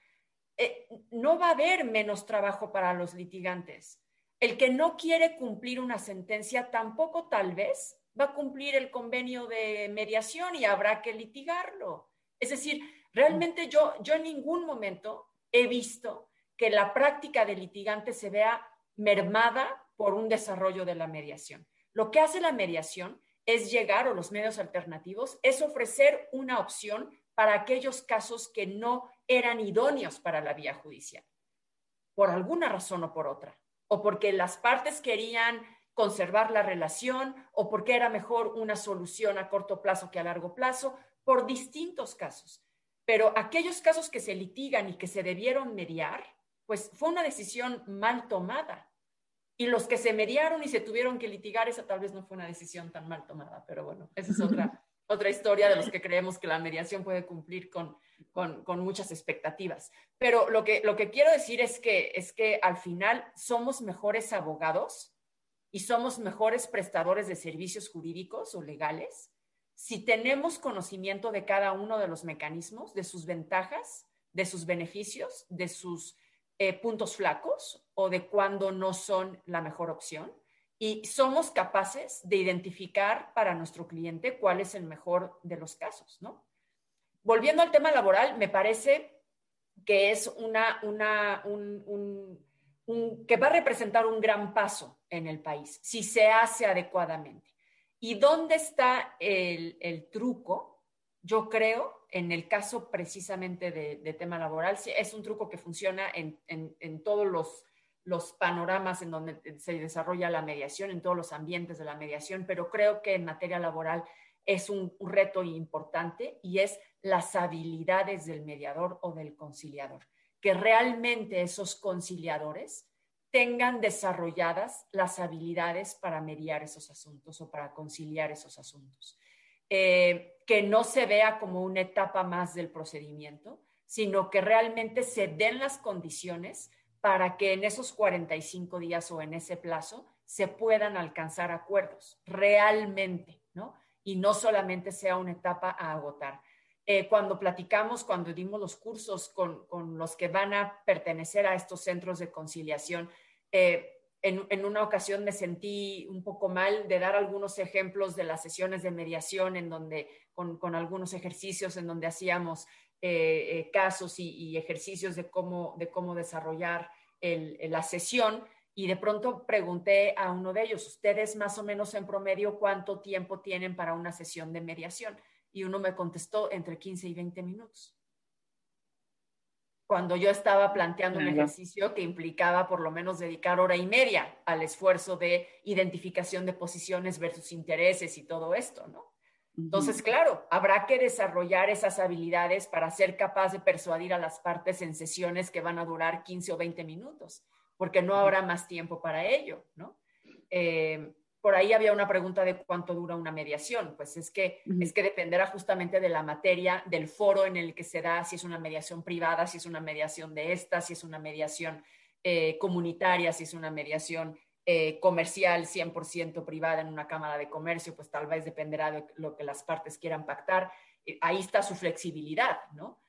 Eh, no va a haber menos trabajo para los litigantes. El que no quiere cumplir una sentencia tampoco tal vez va a cumplir el convenio de mediación y habrá que litigarlo. Es decir, realmente yo, yo en ningún momento he visto que la práctica de litigante se vea mermada por un desarrollo de la mediación. Lo que hace la mediación es llegar, o los medios alternativos, es ofrecer una opción para aquellos casos que no eran idóneos para la vía judicial, por alguna razón o por otra o porque las partes querían conservar la relación o porque era mejor una solución a corto plazo que a largo plazo, por distintos casos. Pero aquellos casos que se litigan y que se debieron mediar, pues fue una decisión mal tomada. Y los que se mediaron y se tuvieron que litigar, esa tal vez no fue una decisión tan mal tomada, pero bueno, esa es otra, otra historia de los que creemos que la mediación puede cumplir con, con, muchas expectativas. Pero lo que, lo que quiero decir es que, es que al final somos mejores abogados y somos mejores prestadores de servicios jurídicos o legales si tenemos conocimiento de cada uno de los mecanismos, de sus ventajas, de sus beneficios, de sus eh, puntos flacos o de cuándo no son la mejor opción. Y somos capaces de identificar para nuestro cliente cuál es el mejor de los casos, ¿no? volviendo al tema laboral, me parece que es una, una un, que va a representar un gran paso en el país si se hace adecuadamente. ¿Y dónde está el, truco? Yo creo, en el caso precisamente de, tema laboral, es un truco que funciona en, en todos los, los panoramas en donde se desarrolla la mediación, en todos los ambientes de la mediación, pero creo que en materia laboral es un reto importante y es las habilidades del mediador o del conciliador, que realmente esos conciliadores tengan desarrolladas las habilidades para mediar esos asuntos o para conciliar esos asuntos. Eh, que no se vea como una etapa más del procedimiento, sino que realmente se den las condiciones para que en esos 45 días o en ese plazo se puedan alcanzar acuerdos realmente, ¿no? Y no solamente sea una etapa a agotar. Eh, cuando platicamos, cuando dimos los cursos con, los que van a pertenecer a estos centros de conciliación, eh, en, una ocasión me sentí un poco mal de dar algunos ejemplos de las sesiones de mediación en donde, con, algunos ejercicios en donde hacíamos eh, casos y, ejercicios de cómo, de cómo desarrollar la sesión. Y de pronto pregunté a uno de ellos, ¿ustedes más o menos en promedio cuánto tiempo tienen para una sesión de mediación? y uno me contestó entre 15 y 20 minutos. Cuando yo estaba planteando un ejercicio que implicaba por lo menos dedicar hora y media al esfuerzo de identificación de posiciones versus intereses y todo esto, ¿no? Entonces, claro, habrá que desarrollar esas habilidades para ser capaz de persuadir a las partes en sesiones que van a durar 15 o 20 minutos, porque no habrá más tiempo para ello, ¿no? Eh, por ahí había una pregunta de cuánto dura una mediación. Pues es que, es que dependerá justamente de la materia, del foro en el que se da, si es una mediación privada, si es una mediación de esta, si es una mediación eh, comunitaria, si es una mediación eh, comercial 100% privada en una cámara de comercio, pues tal vez dependerá de lo que las partes quieran pactar. Eh, ahí está su flexibilidad, ¿no?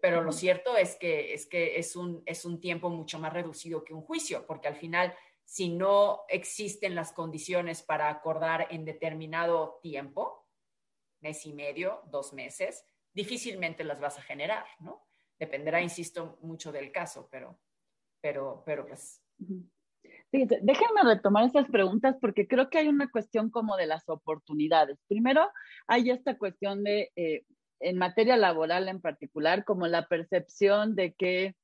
pero lo cierto es que, es, que es, un, es un tiempo mucho más reducido que un juicio, porque al final si no existen las condiciones para acordar en determinado tiempo, mes y medio, dos meses, difícilmente las vas a generar, ¿no? Dependerá, insisto, mucho del caso, pero, pero, pero pues. déjenme retomar esas preguntas porque creo que hay una cuestión como de las oportunidades. Primero, hay esta cuestión de, eh, en materia laboral en particular, como la percepción de que,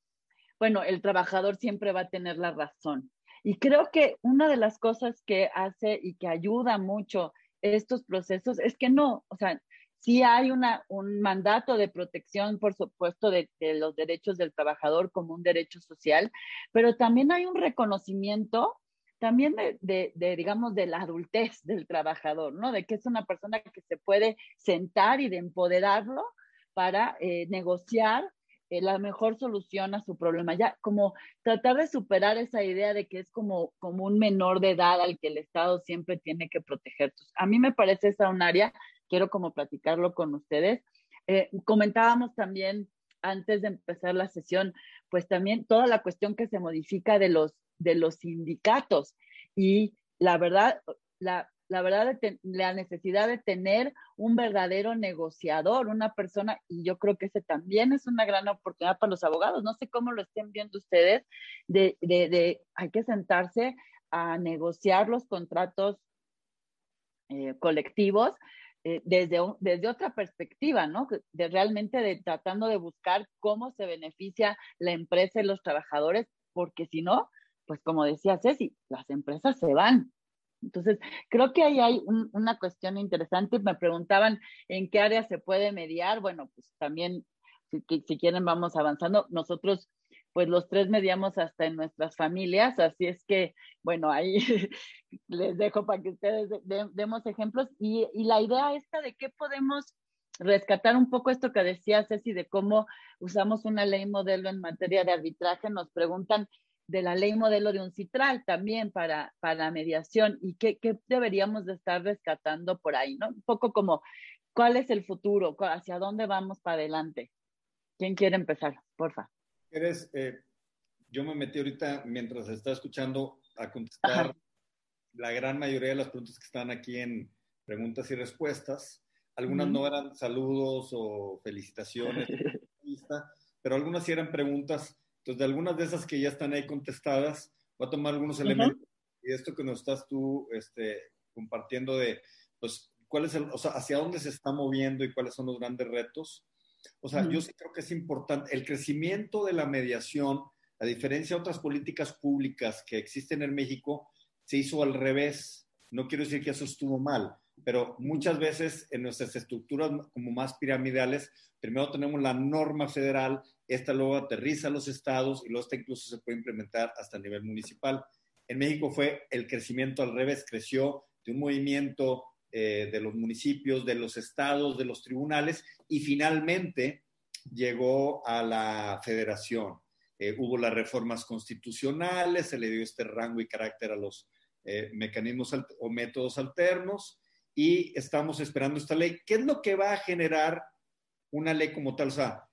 bueno, el trabajador siempre va a tener la razón. Y creo que una de las cosas que hace y que ayuda mucho estos procesos es que no, o sea, sí hay una, un mandato de protección, por supuesto, de, los derechos del trabajador como un derecho social, pero también hay un reconocimiento también de, de, digamos, de la adultez del trabajador, ¿no? De que es una persona que se puede sentar y de empoderarlo para eh, negociar eh, la mejor solución a su problema. Ya como tratar de superar esa idea de que es como, como un menor de edad al que el Estado siempre tiene que proteger. a mí me parece esa un área, quiero como platicarlo con ustedes. Eh, comentábamos también antes de empezar la sesión, pues también toda la cuestión que se modifica de los, de los sindicatos. Y la verdad, la, la verdad, la necesidad de tener un verdadero negociador, una persona, y yo creo que ese también es una gran oportunidad para los abogados. No sé cómo lo estén viendo ustedes, de, de, hay que sentarse a negociar los contratos eh, colectivos eh, desde, desde otra perspectiva, ¿no? De realmente de, tratando de buscar cómo se beneficia la empresa y los trabajadores, porque si no, pues como decía Ceci, las empresas se van, entonces, creo que ahí hay una cuestión interesante. Me preguntaban en qué área se puede mediar. Bueno, pues también, si, quieren, vamos avanzando. Nosotros, pues los tres mediamos hasta en nuestras familias, así es que, bueno, ahí les dejo para que ustedes demos ejemplos. Y, y, la idea esta de qué podemos rescatar un poco esto que decía Ceci de cómo usamos una ley modelo en materia de arbitraje. Nos preguntan de la ley modelo de un citral también para, para mediación y qué, qué, deberíamos de estar rescatando por ahí, ¿no? Un poco como cuál es el futuro, hacia dónde vamos para adelante. ¿Quién quiere empezar? Porfa. Eres, eh, yo me metí ahorita mientras estaba escuchando a contestar la gran mayoría de las preguntas que están aquí en preguntas y respuestas. Algunas no eran saludos o felicitaciones, pero algunas sí eran preguntas. Entonces, de algunas de esas que ya están ahí contestadas, voy a tomar algunos elementos. Y esto que nos estás tú este, compartiendo de, pues, cuál es el, o sea, hacia dónde se está moviendo y cuáles son los grandes retos. O sea, yo sí creo que es importante. El crecimiento de la mediación, a diferencia de otras políticas públicas que existen en México, se hizo al revés. No quiero decir que eso estuvo mal, pero muchas veces en nuestras estructuras como más piramidales, primero tenemos la norma federal, esta luego aterriza a los estados y luego esta incluso se puede implementar hasta el nivel municipal. En México fue el crecimiento al revés, creció de un movimiento eh, de los municipios, de los estados, de los tribunales y finalmente llegó a la federación. Eh, hubo las reformas constitucionales, se le dio este rango y carácter a los eh, mecanismos o métodos alternos y estamos esperando esta ley. ¿Qué es lo que va a generar una ley como tal? O sea,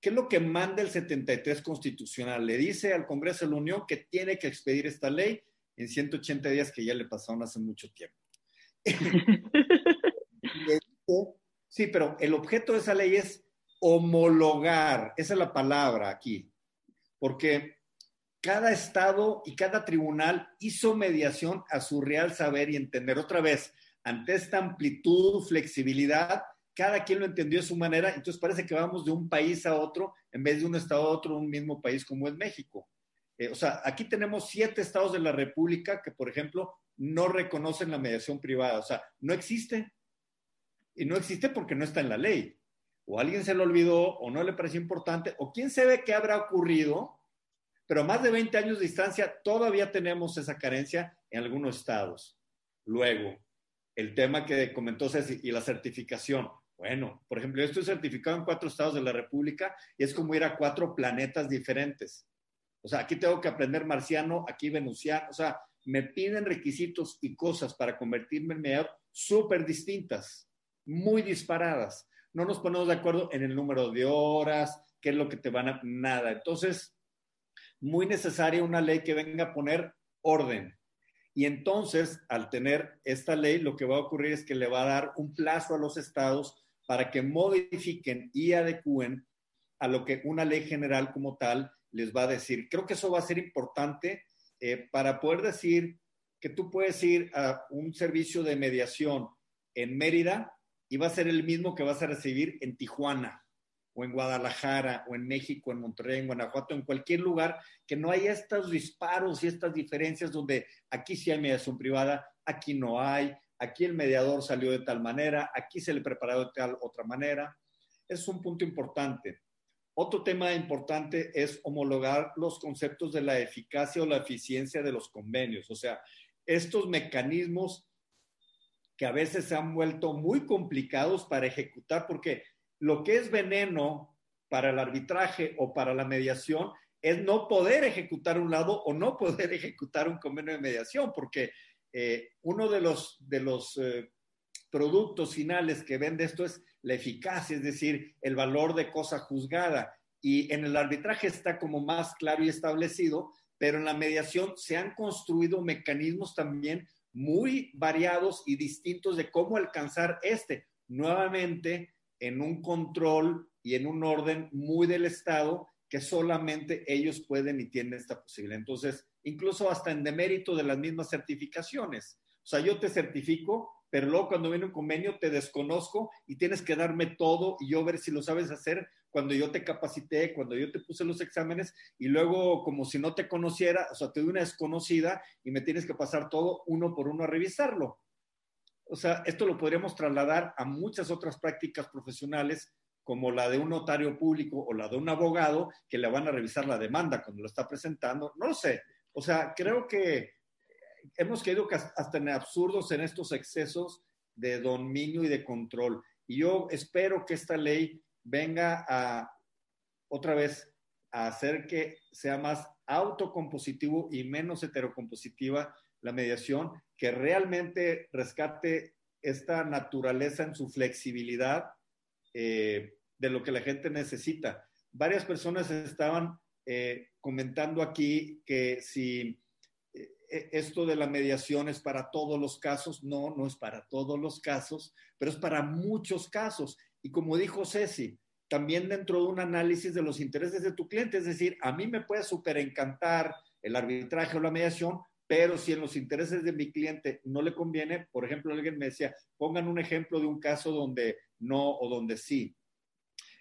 ¿qué es lo que manda el 73 constitucional? Le dice al Congreso de la Unión que tiene que expedir esta ley en 180 días que ya le pasaron hace mucho tiempo. sí, pero el objeto de esa ley es homologar, esa es la palabra aquí, porque cada estado y cada tribunal hizo mediación a su real saber y entender. Otra vez, ante esta amplitud, flexibilidad, cada quien lo entendió de su manera, entonces parece que vamos de un país a otro en vez de un estado a otro, un mismo país como es México. Eh, o sea, aquí tenemos siete estados de la República que, por ejemplo, no reconocen la mediación privada, o sea, no existe. Y no existe porque no está en la ley. O alguien se lo olvidó, o no le pareció importante, o quién sabe qué habrá ocurrido, pero más de 20 años de distancia todavía tenemos esa carencia en algunos estados. Luego, el tema que comentó Ceci y la certificación. Bueno, por ejemplo, yo estoy certificado en cuatro estados de la República y es como ir a cuatro planetas diferentes. O sea, aquí tengo que aprender marciano, aquí venusiano, o sea, me piden requisitos y cosas para convertirme en mediador súper distintas, muy disparadas. No nos ponemos de acuerdo en el número de horas, qué es lo que te van a... Nada. Entonces, muy necesaria una ley que venga a poner orden, y entonces, al tener esta ley, lo que va a ocurrir es que le va a dar un plazo a los estados para que modifiquen y adecúen a lo que una ley general como tal les va a decir. Creo que eso va a ser importante eh, para poder decir que tú puedes ir a un servicio de mediación en Mérida y va a ser el mismo que vas a recibir en Tijuana o en Guadalajara, o en México, en Monterrey, en Guanajuato, en cualquier lugar, que no haya estos disparos y estas diferencias donde aquí sí hay mediación privada, aquí no hay, aquí el mediador salió de tal manera, aquí se le preparó de tal otra manera. Es un punto importante. Otro tema importante es homologar los conceptos de la eficacia o la eficiencia de los convenios. O sea, estos mecanismos que a veces se han vuelto muy complicados para ejecutar porque lo que es veneno para el arbitraje o para la mediación es no poder ejecutar un lado o no poder ejecutar un convenio de mediación, porque eh, uno de los, eh, productos finales que vende esto es la eficacia, es decir, el valor de cosa juzgada. Y en el arbitraje está como más claro y establecido, pero en la mediación se han construido mecanismos también muy variados y distintos de cómo alcanzar este. Nuevamente, en un control y en un orden muy del Estado que solamente ellos pueden y tienen esta posibilidad. Entonces, incluso hasta en demérito de las mismas certificaciones. O sea, yo te certifico, pero luego cuando viene un convenio te desconozco y tienes que darme todo y yo ver si lo sabes hacer cuando yo te capacité, cuando yo te puse los exámenes y luego como si no te conociera, o sea, te doy una desconocida y me tienes que pasar todo uno por uno a revisarlo. O sea, esto lo podríamos trasladar a muchas otras prácticas profesionales como la de un notario público o la de un abogado que le van a revisar la demanda cuando lo está presentando. No lo sé. O sea, creo que hemos caído hasta en absurdos en estos excesos de dominio y de control. Y yo espero que esta ley venga a, otra vez, a hacer que sea más autocompositivo y menos heterocompositiva la mediación, que realmente rescate esta naturaleza en su flexibilidad eh, de lo que la gente necesita. Varias personas estaban eh, comentando aquí que si eh, esto de la mediación es para todos los casos, no, no es para todos los casos, pero es para muchos casos. Y como dijo Ceci, también dentro de un análisis de los intereses de tu cliente, es decir, a mí me puede súper encantar el arbitraje o la mediación, pero si en los intereses de mi cliente no le conviene, por ejemplo, alguien me decía, pongan un ejemplo de un caso donde no o donde sí.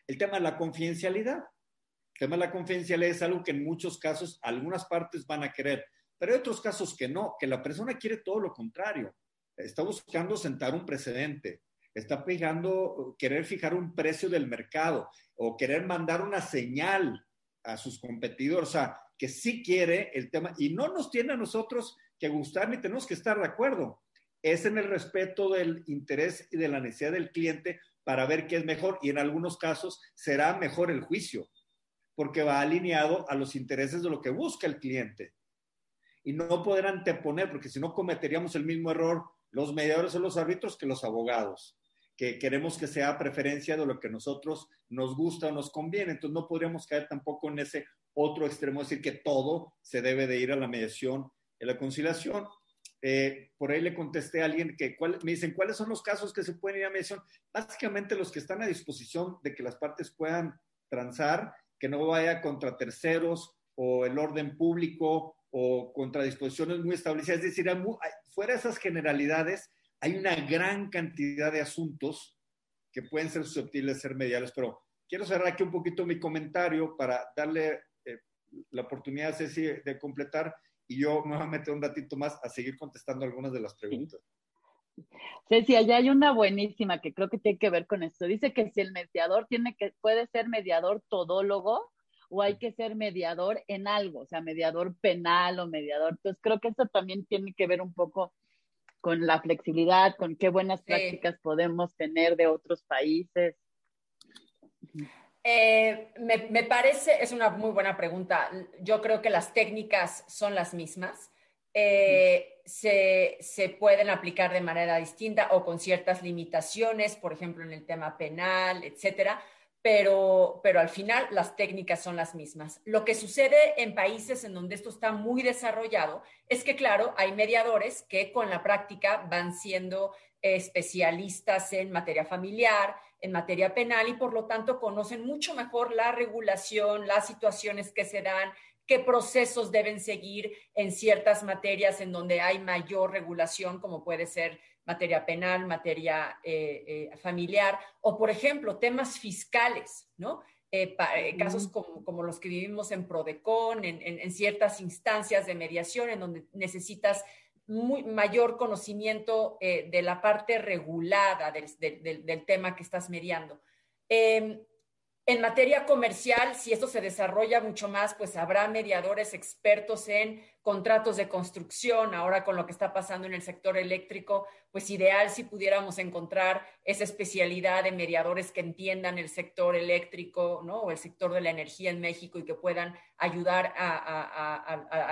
El tema de la confidencialidad. El tema de la confidencialidad es algo que en muchos casos algunas partes van a querer, pero hay otros casos que no, que la persona quiere todo lo contrario. Está buscando sentar un precedente, está fijando, querer fijar un precio del mercado o querer mandar una señal a sus competidores. O sea, que sí quiere el tema y no nos tiene a nosotros que gustar ni tenemos que estar de acuerdo. Es en el respeto del interés y de la necesidad del cliente para ver qué es mejor y en algunos casos será mejor el juicio porque va alineado a los intereses de lo que busca el cliente. Y no poder anteponer, porque si no cometeríamos el mismo error los mediadores o los árbitros que los abogados, que queremos que sea preferencia de lo que nosotros nos gusta o nos conviene. Entonces no podríamos caer tampoco en ese otro extremo, decir que todo se debe de ir a la mediación, a la conciliación. Eh, por ahí le contesté a alguien que me dicen, ¿cuáles son los casos que se pueden ir a mediación? Básicamente los que están a disposición de que las partes puedan transar, que no vaya contra terceros o el orden público o contra disposiciones muy establecidas. Es decir, fuera de esas generalidades, hay una gran cantidad de asuntos que pueden ser susceptibles de ser mediales, pero quiero cerrar aquí un poquito mi comentario para darle la oportunidad, Ceci, de completar y yo me voy a meter un ratito más a seguir contestando algunas de las preguntas. Ceci, allá hay una buenísima que creo que tiene que ver con esto. Dice que si el mediador tiene que, puede ser mediador todólogo o hay que ser mediador en algo, o sea, mediador penal o mediador. Entonces, creo que eso también tiene que ver un poco con la flexibilidad, con qué buenas prácticas podemos tener de otros países. Eh, me, parece, es una muy buena pregunta. Yo creo que las técnicas son las mismas. Eh, se, se, pueden aplicar de manera distinta o con ciertas limitaciones, por ejemplo, en el tema penal, etcétera. Pero, pero al final las técnicas son las mismas. Lo que sucede en países en donde esto está muy desarrollado es que, claro, hay mediadores que con la práctica van siendo especialistas en materia familiar, en materia penal y por lo tanto conocen mucho mejor la regulación, las situaciones que se dan, qué procesos deben seguir en ciertas materias en donde hay mayor regulación, como puede ser materia penal, materia eh, eh, familiar, o por ejemplo, temas fiscales, ¿no? Eh, casos como, los que vivimos en Prodecon, en ciertas instancias de mediación en donde necesitas muy, mayor conocimiento eh, de la parte regulada del, tema que estás mediando. Em, en materia comercial, si esto se desarrolla mucho más, pues habrá mediadores expertos en contratos de construcción. Ahora con lo que está pasando en el sector eléctrico, pues ideal si pudiéramos encontrar esa especialidad de mediadores que entiendan el sector eléctrico, ¿no? O el sector de la energía en México y que puedan ayudar a,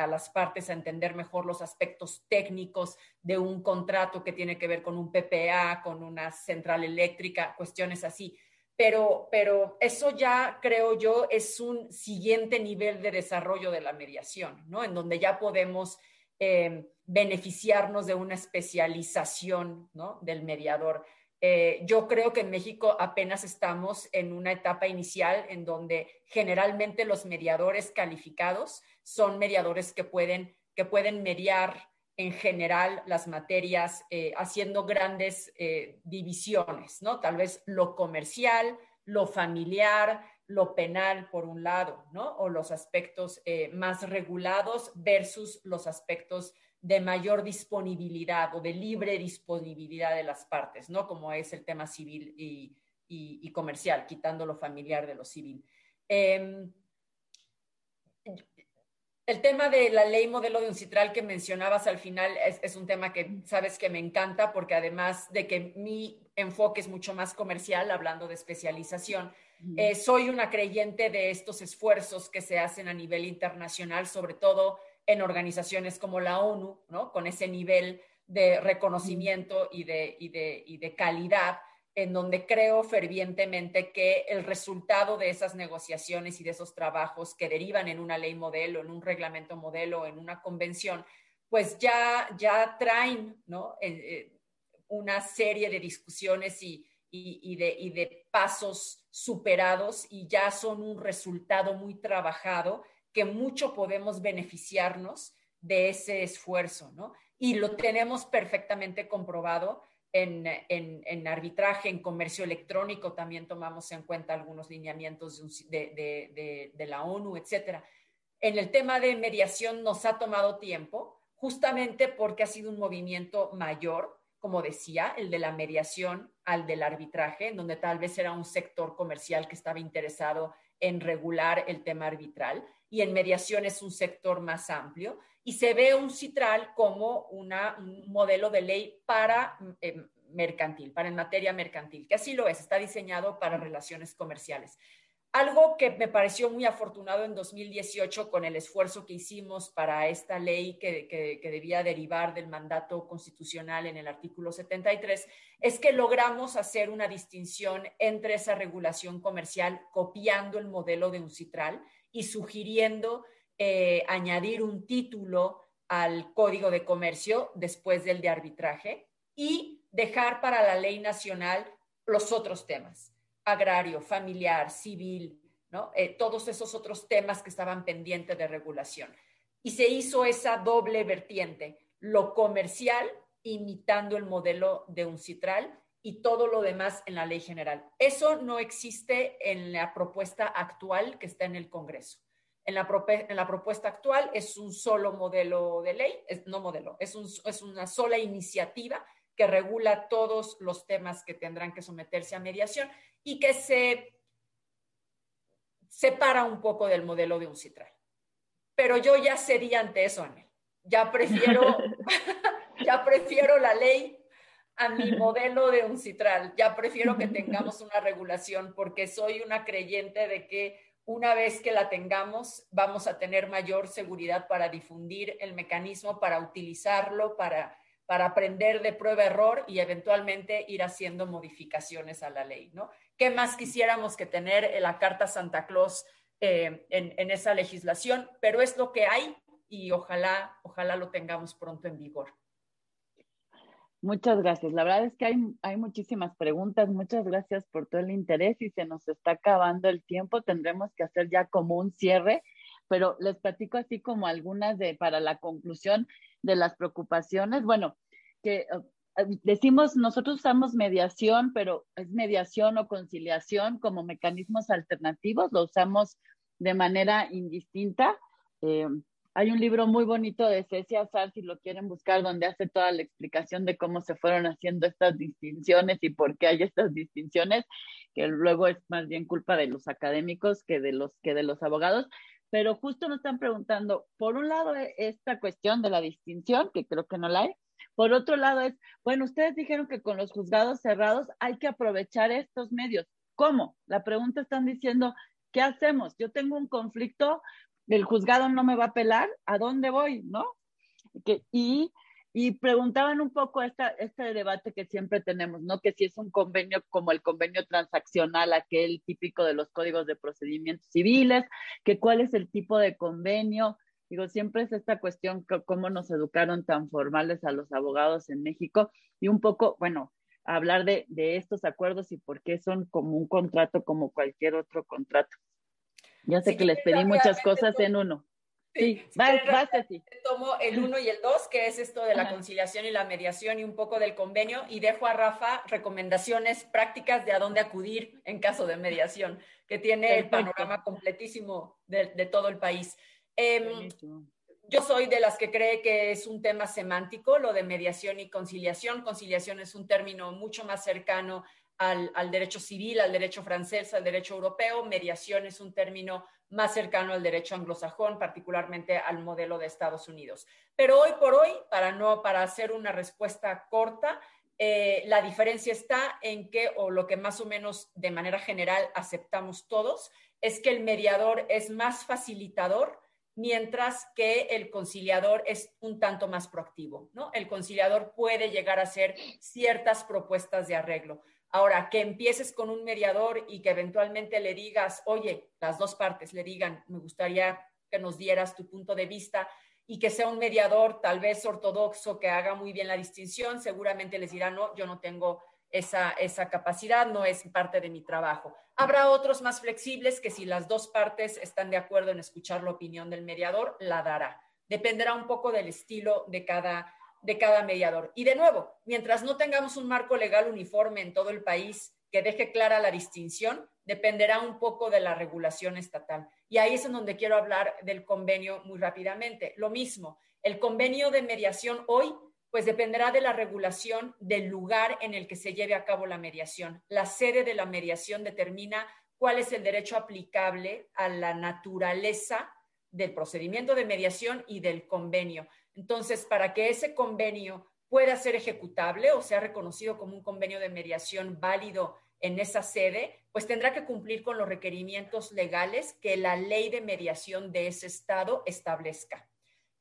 a las partes a entender mejor los aspectos técnicos de un contrato que tiene que ver con un PPA, con una central eléctrica, cuestiones así pero, pero eso ya creo yo es un siguiente nivel de desarrollo de la mediación, ¿no? En donde ya podemos eh, beneficiarnos de una especialización, ¿no? Del mediador. Eh, yo creo que en México apenas estamos en una etapa inicial en donde generalmente los mediadores calificados son mediadores que pueden, que pueden mediar en general las materias eh, haciendo grandes eh, divisiones, ¿no? Tal vez lo comercial, lo familiar, lo penal por un lado, ¿no? O los aspectos eh, más regulados versus los aspectos de mayor disponibilidad o de libre disponibilidad de las partes, ¿no? Como es el tema civil y, y comercial, quitando lo familiar de lo civil. El tema de la ley modelo de un citral que mencionabas al final es, un tema que sabes que me encanta porque además de que mi enfoque es mucho más comercial, hablando de especialización. Eh, soy una creyente de estos esfuerzos que se hacen a nivel internacional, sobre todo en organizaciones como la ONU, ¿no? Con ese nivel de reconocimiento y de, y de, y de calidad, en donde creo fervientemente que el resultado de esas negociaciones y de esos trabajos que derivan en una ley modelo, en un reglamento modelo, en una convención, pues ya, ya traen ¿no? Eh, eh, una serie de discusiones y, de, y de pasos superados y ya son un resultado muy trabajado que mucho podemos beneficiarnos de ese esfuerzo, ¿no? Y lo tenemos perfectamente comprobado en, en, arbitraje, en comercio electrónico, también tomamos en cuenta algunos lineamientos de, de, de, la ONU, etcétera. En el tema de mediación nos ha tomado tiempo, justamente porque ha sido un movimiento mayor, como decía, el de la mediación al del arbitraje, en donde tal vez era un sector comercial que estaba interesado en regular el tema arbitral y en mediación es un sector más amplio y se ve un citral como un modelo de ley para eh, mercantil, para en materia mercantil, que así lo es, está diseñado para relaciones comerciales. Algo que me pareció muy afortunado en 2018 con el esfuerzo que hicimos para esta ley que, que, debía derivar del mandato constitucional en el artículo 73 es que logramos hacer una distinción entre esa regulación comercial copiando el modelo de un citral y sugiriendo eh, añadir un título al código de comercio después del de arbitraje y dejar para la ley nacional los otros temas agrario, familiar, civil, ¿no? Eh, todos esos otros temas que estaban pendientes de regulación. Y se hizo esa doble vertiente, lo comercial imitando el modelo de un citral y todo lo demás en la ley general. Eso no existe en la propuesta actual que está en el Congreso. En la, en la propuesta actual es un solo modelo de ley, es, no modelo, es, un, es una sola iniciativa que regula todos los temas que tendrán que someterse a mediación y que se separa un poco del modelo de un citral. Pero yo ya sería ante eso, Anel. Ya prefiero, ya prefiero la ley a mi modelo de un citral. Ya prefiero que tengamos una regulación porque soy una creyente de que una vez que la tengamos, vamos a tener mayor seguridad para difundir el mecanismo, para utilizarlo, para para aprender de prueba-error y eventualmente ir haciendo modificaciones a la ley, ¿no? ¿Qué más quisiéramos que tener la Carta Santa Claus eh, en, esa legislación? Pero es lo que hay y ojalá, ojalá lo tengamos pronto en vigor. Muchas gracias. La verdad es que hay, hay muchísimas preguntas. Muchas gracias por todo el interés y se nos está acabando el tiempo. Tendremos que hacer ya como un cierre, pero les platico así como algunas de para la conclusión de las preocupaciones. Bueno, que eh, decimos, nosotros usamos mediación, pero es mediación o conciliación como mecanismos alternativos, lo usamos de manera indistinta. Eh, hay un libro muy bonito de Cecia Sar, si lo quieren buscar, donde hace toda la explicación de cómo se fueron haciendo estas distinciones y por qué hay estas distinciones, que luego es más bien culpa de los académicos que de los, que de los abogados pero justo nos están preguntando, por un lado, e, esta cuestión de la distinción, que creo que no la hay, por otro lado es, bueno, ustedes dijeron que con los juzgados cerrados hay que aprovechar estos medios. ¿Cómo? La pregunta están diciendo, ¿qué hacemos? Yo tengo un conflicto, el juzgado no me va a pelar, ¿a dónde voy? ¿No? y y preguntaban un poco esta, este debate que siempre tenemos, ¿no? Que si es un convenio como el convenio transaccional, aquel típico de los códigos de procedimientos civiles, que cuál es el tipo de convenio. Digo, siempre es esta cuestión, cómo nos educaron tan formales a los abogados en México y un poco, bueno, hablar de, de estos acuerdos y por qué son como un contrato como cualquier otro contrato. Ya sé que les pedí muchas cosas en uno. Sí, basta, sí. Tomo el uno y el dos, que es esto de la conciliación y la mediación y un poco del convenio, y dejo a Rafa recomendaciones prácticas de a dónde acudir en caso de mediación, que tiene el panorama completísimo de, todo el país. Em, yo soy de las que cree que es un tema semántico, lo de mediación y conciliación. Conciliación es un término mucho más cercano al, derecho civil, al derecho francés, al derecho europeo. Mediación es un término más cercano al derecho anglosajón, particularmente al modelo de Estados Unidos. Pero hoy por hoy, para no para hacer una respuesta corta, Eh, la diferencia está en que, o lo que más o menos de manera general aceptamos todos, es que el mediador es más facilitador, mientras que el conciliador es un tanto más proactivo, ¿no? El conciliador puede llegar a hacer ciertas propuestas de arreglo. Ahora, que empieces con un mediador y que eventualmente le digas, oye, las dos partes le digan, me gustaría que nos dieras tu punto de vista y que sea un mediador tal vez ortodoxo que haga muy bien la distinción, seguramente les dirá, no, yo no tengo esa, esa capacidad, no es parte de mi trabajo. Habrá otros más flexibles que si las dos partes están de acuerdo en escuchar la opinión del mediador, la dará. Dependerá un poco del estilo de cada, de cada mediador. Y de nuevo, mientras no tengamos un marco legal uniforme en todo el país que deje clara la distinción, dependerá un poco de la regulación estatal. Y ahí es en donde quiero hablar del convenio muy rápidamente. Lo mismo, el convenio de mediación hoy, pues dependerá de la regulación del lugar en el que se lleve a cabo la mediación. La sede de la mediación determina cuál es el derecho aplicable a la naturaleza del procedimiento de mediación y del convenio. Entonces, para que ese convenio pueda ser ejecutable o sea reconocido como un convenio de mediación válido en esa sede, pues tendrá que cumplir con los requerimientos legales que la ley de mediación de ese estado establezca.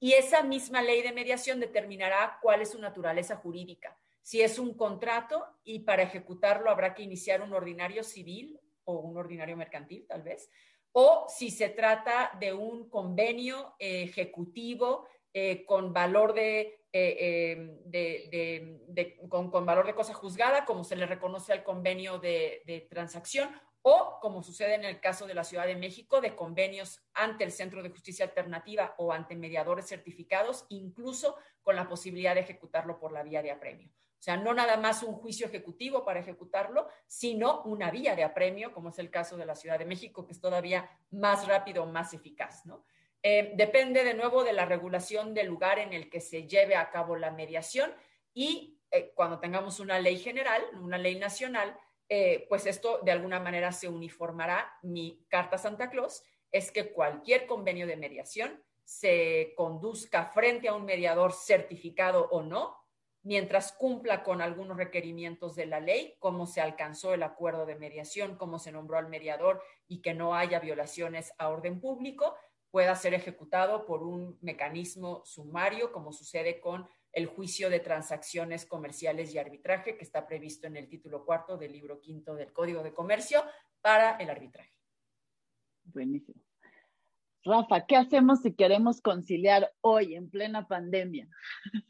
Y esa misma ley de mediación determinará cuál es su naturaleza jurídica. Si es un contrato y para ejecutarlo habrá que iniciar un ordinario civil o un ordinario mercantil, tal vez, o si se trata de un convenio ejecutivo eh, con valor de eh, eh, con, valor de cosa juzgada, como se le reconoce al convenio de, transacción, o como sucede en el caso de la Ciudad de México, de convenios ante el Centro de Justicia Alternativa o ante mediadores certificados, incluso con la posibilidad de ejecutarlo por la vía de apremio. O sea, no nada más un juicio ejecutivo para ejecutarlo, sino una vía de apremio, como es el caso de la Ciudad de México, que es todavía más rápido, más eficaz, ¿no? Eh, depende de nuevo de la regulación del lugar en el que se lleve a cabo la mediación y eh, cuando tengamos una ley general, una ley nacional, eh, pues esto de alguna manera se uniformará. Mi carta Santa Claus es que cualquier convenio de mediación se conduzca frente a un mediador certificado o no, mientras cumpla con algunos requerimientos de la ley, cómo se alcanzó el acuerdo de mediación, cómo se nombró al mediador y que no haya violaciones a orden público, pueda ser ejecutado por un mecanismo sumario, como sucede con el juicio de transacciones comerciales y arbitraje que está previsto en el título cuarto del libro quinto del Código de Comercio para el arbitraje. Buenísimo. Rafa, ¿qué hacemos si queremos conciliar hoy en plena pandemia?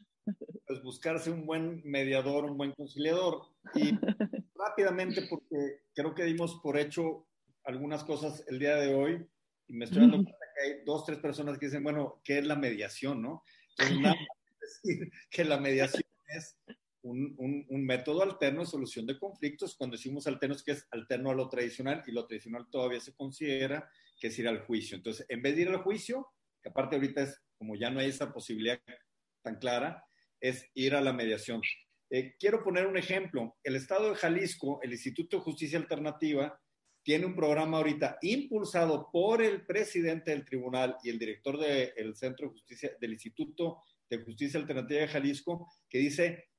Pues buscarse un buen mediador, un buen conciliador. Y rápidamente, porque creo que dimos por hecho algunas cosas el día de hoy y me estoy dando cuenta hay dos, tres personas que dicen, bueno, ¿qué es la mediación, no? Entonces, nada decir que la mediación es un, un, método alterno de solución de conflictos. Cuando decimos alterno es que es alterno a lo tradicional y lo tradicional todavía se considera que es ir al juicio. Entonces, en vez de ir al juicio, que aparte ahorita es como ya no hay esa posibilidad tan clara, es ir a la mediación. Eh, quiero poner un ejemplo. El Estado de Jalisco, el Instituto de Justicia Alternativa, tiene un programa ahorita impulsado por el presidente del tribunal y el director del Centro de Justicia, del Instituto de Justicia Alternativa de Jalisco, que dice,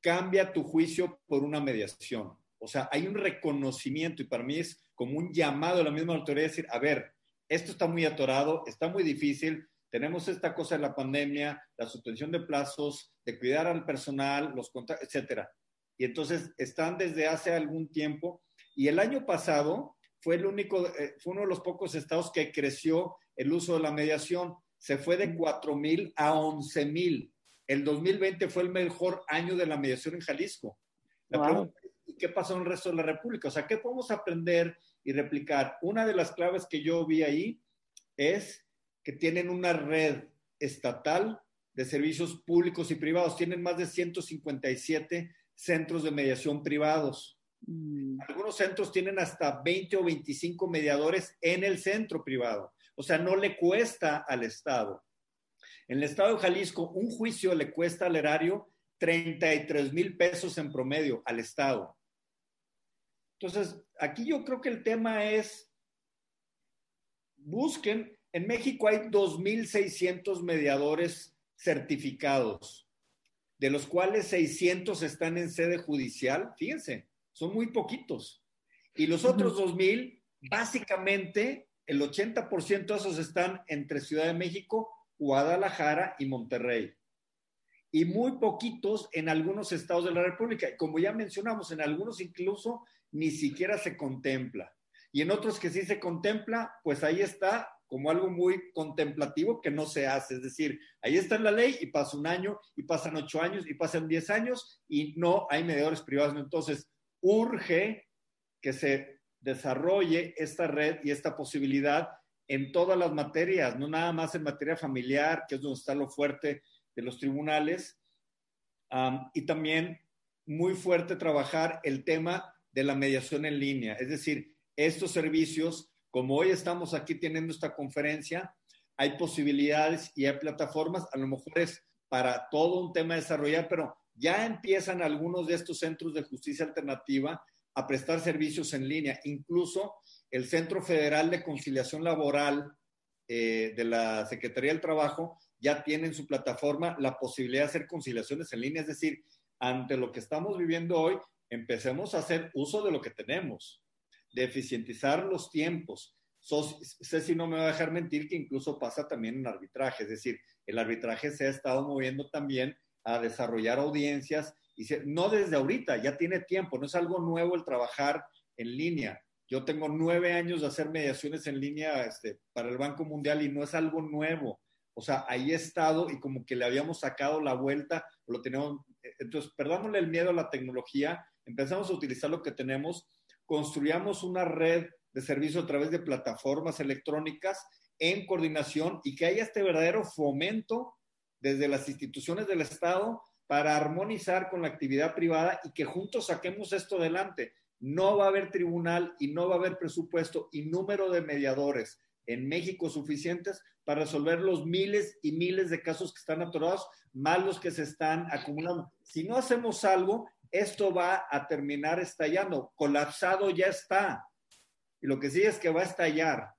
cambia tu juicio por una mediación. O sea, hay un reconocimiento y para mí es como un llamado a la misma autoridad decir, a ver, esto está muy atorado, está muy difícil, tenemos esta cosa de la pandemia, la suspensión de plazos, de cuidar al personal, los contratos, etcétera. Y entonces están desde hace algún tiempo y el año pasado fue el único, eh, fue uno de los pocos estados que creció el uso de la mediación. Se fue de 4 mil a 11 mil. El 2020 fue el mejor año de la mediación en Jalisco. La pregunta es, ¿qué pasó en el resto de la República? O sea, ¿qué podemos aprender y replicar? Una de las claves que yo vi ahí es que tienen una red estatal de servicios públicos y privados. Tienen más de 157 centros de mediación privados. Mm. Algunos centros tienen hasta 20 o 25 mediadores en el centro privado. O sea, no le cuesta al Estado. En el Estado de Jalisco, un juicio le cuesta al erario 33 mil pesos en promedio al Estado. Entonces, aquí yo creo que el tema es, busquen, en México hay 2.600 mediadores certificados. de los cuales 600 están en sede judicial, fíjense, son muy poquitos. Y los otros 2.000, básicamente, el 80% de esos están entre Ciudad de México, Guadalajara y Monterrey. Y muy poquitos en algunos estados de la República. Como ya mencionamos, en algunos incluso ni siquiera se contempla. Y en otros que sí se contempla, pues ahí está como algo muy contemplativo que no se hace. Es decir, ahí está en la ley y pasa un año, y pasan ocho años, y pasan diez años, y no hay mediadores privados. Entonces, urge que se desarrolle esta red y esta posibilidad en todas las materias, no nada más en materia familiar, que es donde está lo fuerte de los tribunales, y también muy fuerte trabajar el tema de la mediación en línea, es decir, estos servicios como hoy estamos aquí teniendo esta conferencia, hay posibilidades y hay plataformas, a lo mejor es para todo un tema desarrollar, pero ya empiezan algunos de estos centros de justicia alternativa a prestar servicios en línea. Incluso el Centro Federal de Conciliación Laboral eh, de la Secretaría del Trabajo ya tiene en su plataforma la posibilidad de hacer conciliaciones en línea. Es decir, ante lo que estamos viviendo hoy, empecemos a hacer uso de lo que tenemos de eficientizar los tiempos. Ceci no me va a dejar mentir que incluso pasa también en arbitraje, es decir, el arbitraje se ha estado moviendo también a desarrollar audiencias y no desde ahorita, ya tiene tiempo, no es algo nuevo el trabajar en línea. Yo tengo nueve años de hacer mediaciones en línea este, para el Banco Mundial y no es algo nuevo. O sea, ahí he estado y como que le habíamos sacado la vuelta, lo tenemos. Entonces, perdámosle el miedo a la tecnología, empezamos a utilizar lo que tenemos construyamos una red de servicio a través de plataformas electrónicas en coordinación y que haya este verdadero fomento desde las instituciones del Estado para armonizar con la actividad privada y que juntos saquemos esto adelante. No va a haber tribunal y no va a haber presupuesto y número de mediadores en México suficientes para resolver los miles y miles de casos que están atorados, más los que se están acumulando. Si no hacemos algo, esto va a terminar estallando. Colapsado ya está. Y lo que sí es que va a estallar.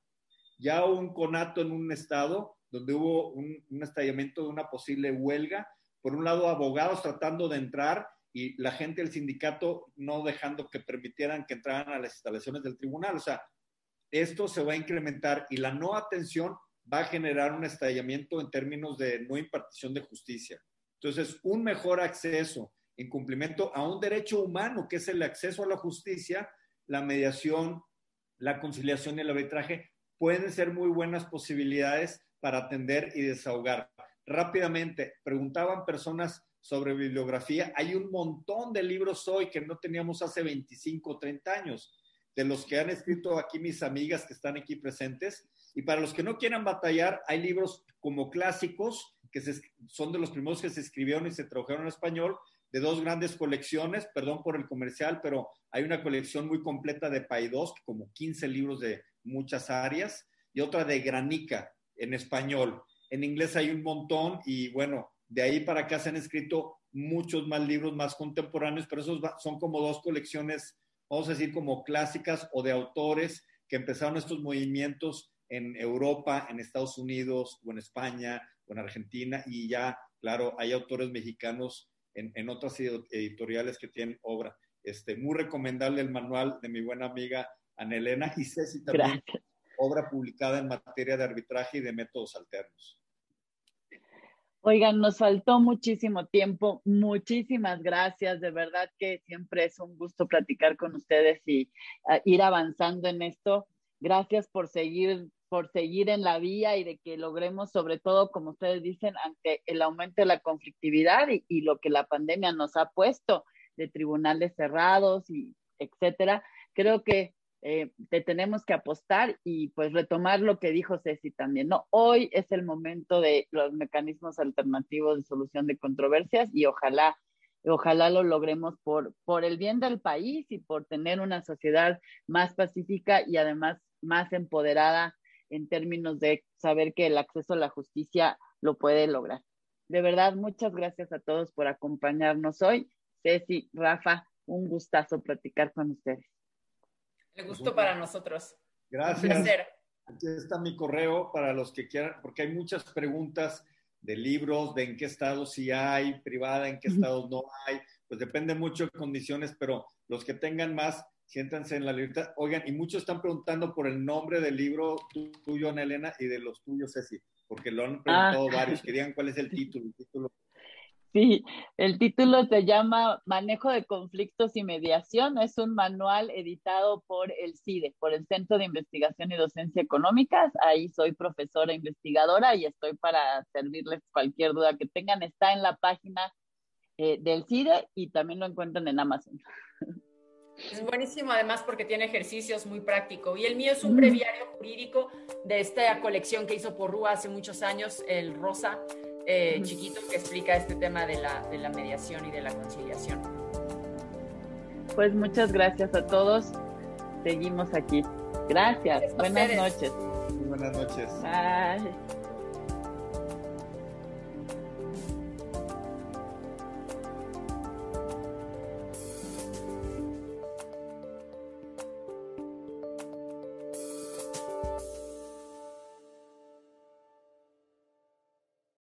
Ya un conato en un estado donde hubo un, estallamiento de una posible huelga. Por un lado, abogados tratando de entrar y la gente del sindicato no dejando que permitieran que entraran a las instalaciones del tribunal. O sea, esto se va a incrementar y la no atención va a generar un estallamiento en términos de no impartición de justicia. Entonces, un mejor acceso en cumplimiento a un derecho humano, que es el acceso a la justicia, la mediación, la conciliación y el arbitraje, pueden ser muy buenas posibilidades para atender y desahogar. Rápidamente, preguntaban personas sobre bibliografía. Hay un montón de libros hoy que no teníamos hace 25 o 30 años, de los que han escrito aquí mis amigas que están aquí presentes. Y para los que no quieran batallar, hay libros como clásicos, que son de los primeros que se escribieron y se tradujeron en español, de dos grandes colecciones, perdón por el comercial, pero hay una colección muy completa de Paidós, como 15 libros de muchas áreas, y otra de Granica en español. En inglés hay un montón y bueno, de ahí para acá se han escrito muchos más libros más contemporáneos, pero esos son como dos colecciones, vamos a decir, como clásicas o de autores que empezaron estos movimientos en Europa, en Estados Unidos o en España o en Argentina y ya, claro, hay autores mexicanos en, otras editoriales que tienen obra. Este, muy recomendable el manual de mi buena amiga Anelena y Ceci también, obra publicada en materia de arbitraje y de métodos alternos. Oigan, nos faltó muchísimo tiempo. Muchísimas gracias. De verdad que siempre es un gusto platicar con ustedes y ah, ir avanzando en esto. Gracias por seguir por seguir en la vía y de que logremos, sobre todo, como ustedes dicen, ante el aumento de la conflictividad y, lo que la pandemia nos ha puesto de tribunales cerrados y etcétera. Creo que eh, te tenemos que apostar y pues retomar lo que dijo Ceci también, ¿no? Hoy es el momento de los mecanismos alternativos de solución de controversias y ojalá, ojalá lo logremos por, por el bien del país y por tener una sociedad más pacífica y además más empoderada en términos de saber que el acceso a la justicia lo puede lograr. De verdad, muchas gracias a todos por acompañarnos hoy. Ceci, Rafa, un gustazo platicar con ustedes. El gusto para nosotros. Gracias. Aquí está mi correo para los que quieran, porque hay muchas preguntas de libros, de en qué estados sí hay, privada, en qué estados no hay, pues depende mucho de condiciones, pero los que tengan más, siéntanse en la libertad. Oigan, y muchos están preguntando por el nombre del libro tuyo, Ana Elena, y de los tuyos, Ceci, porque lo han preguntado ah. varios, querían cuál es el título. El título Sí, el título se llama Manejo de Conflictos y Mediación. Es un manual editado por el CIDE, por el Centro de Investigación y Docencia Económicas. Ahí soy profesora investigadora y estoy para servirles cualquier duda que tengan. Está en la página eh, del CIDE y también lo encuentran en Amazon. Es buenísimo además porque tiene ejercicios muy prácticos. Y el mío es un breviario jurídico de esta colección que hizo por Rúa hace muchos años, el Rosa eh, chiquito que explica este tema de la, de la mediación y de la conciliación. Pues muchas gracias a todos. Seguimos aquí. Gracias. Buenas noches. Buenas noches. Bye.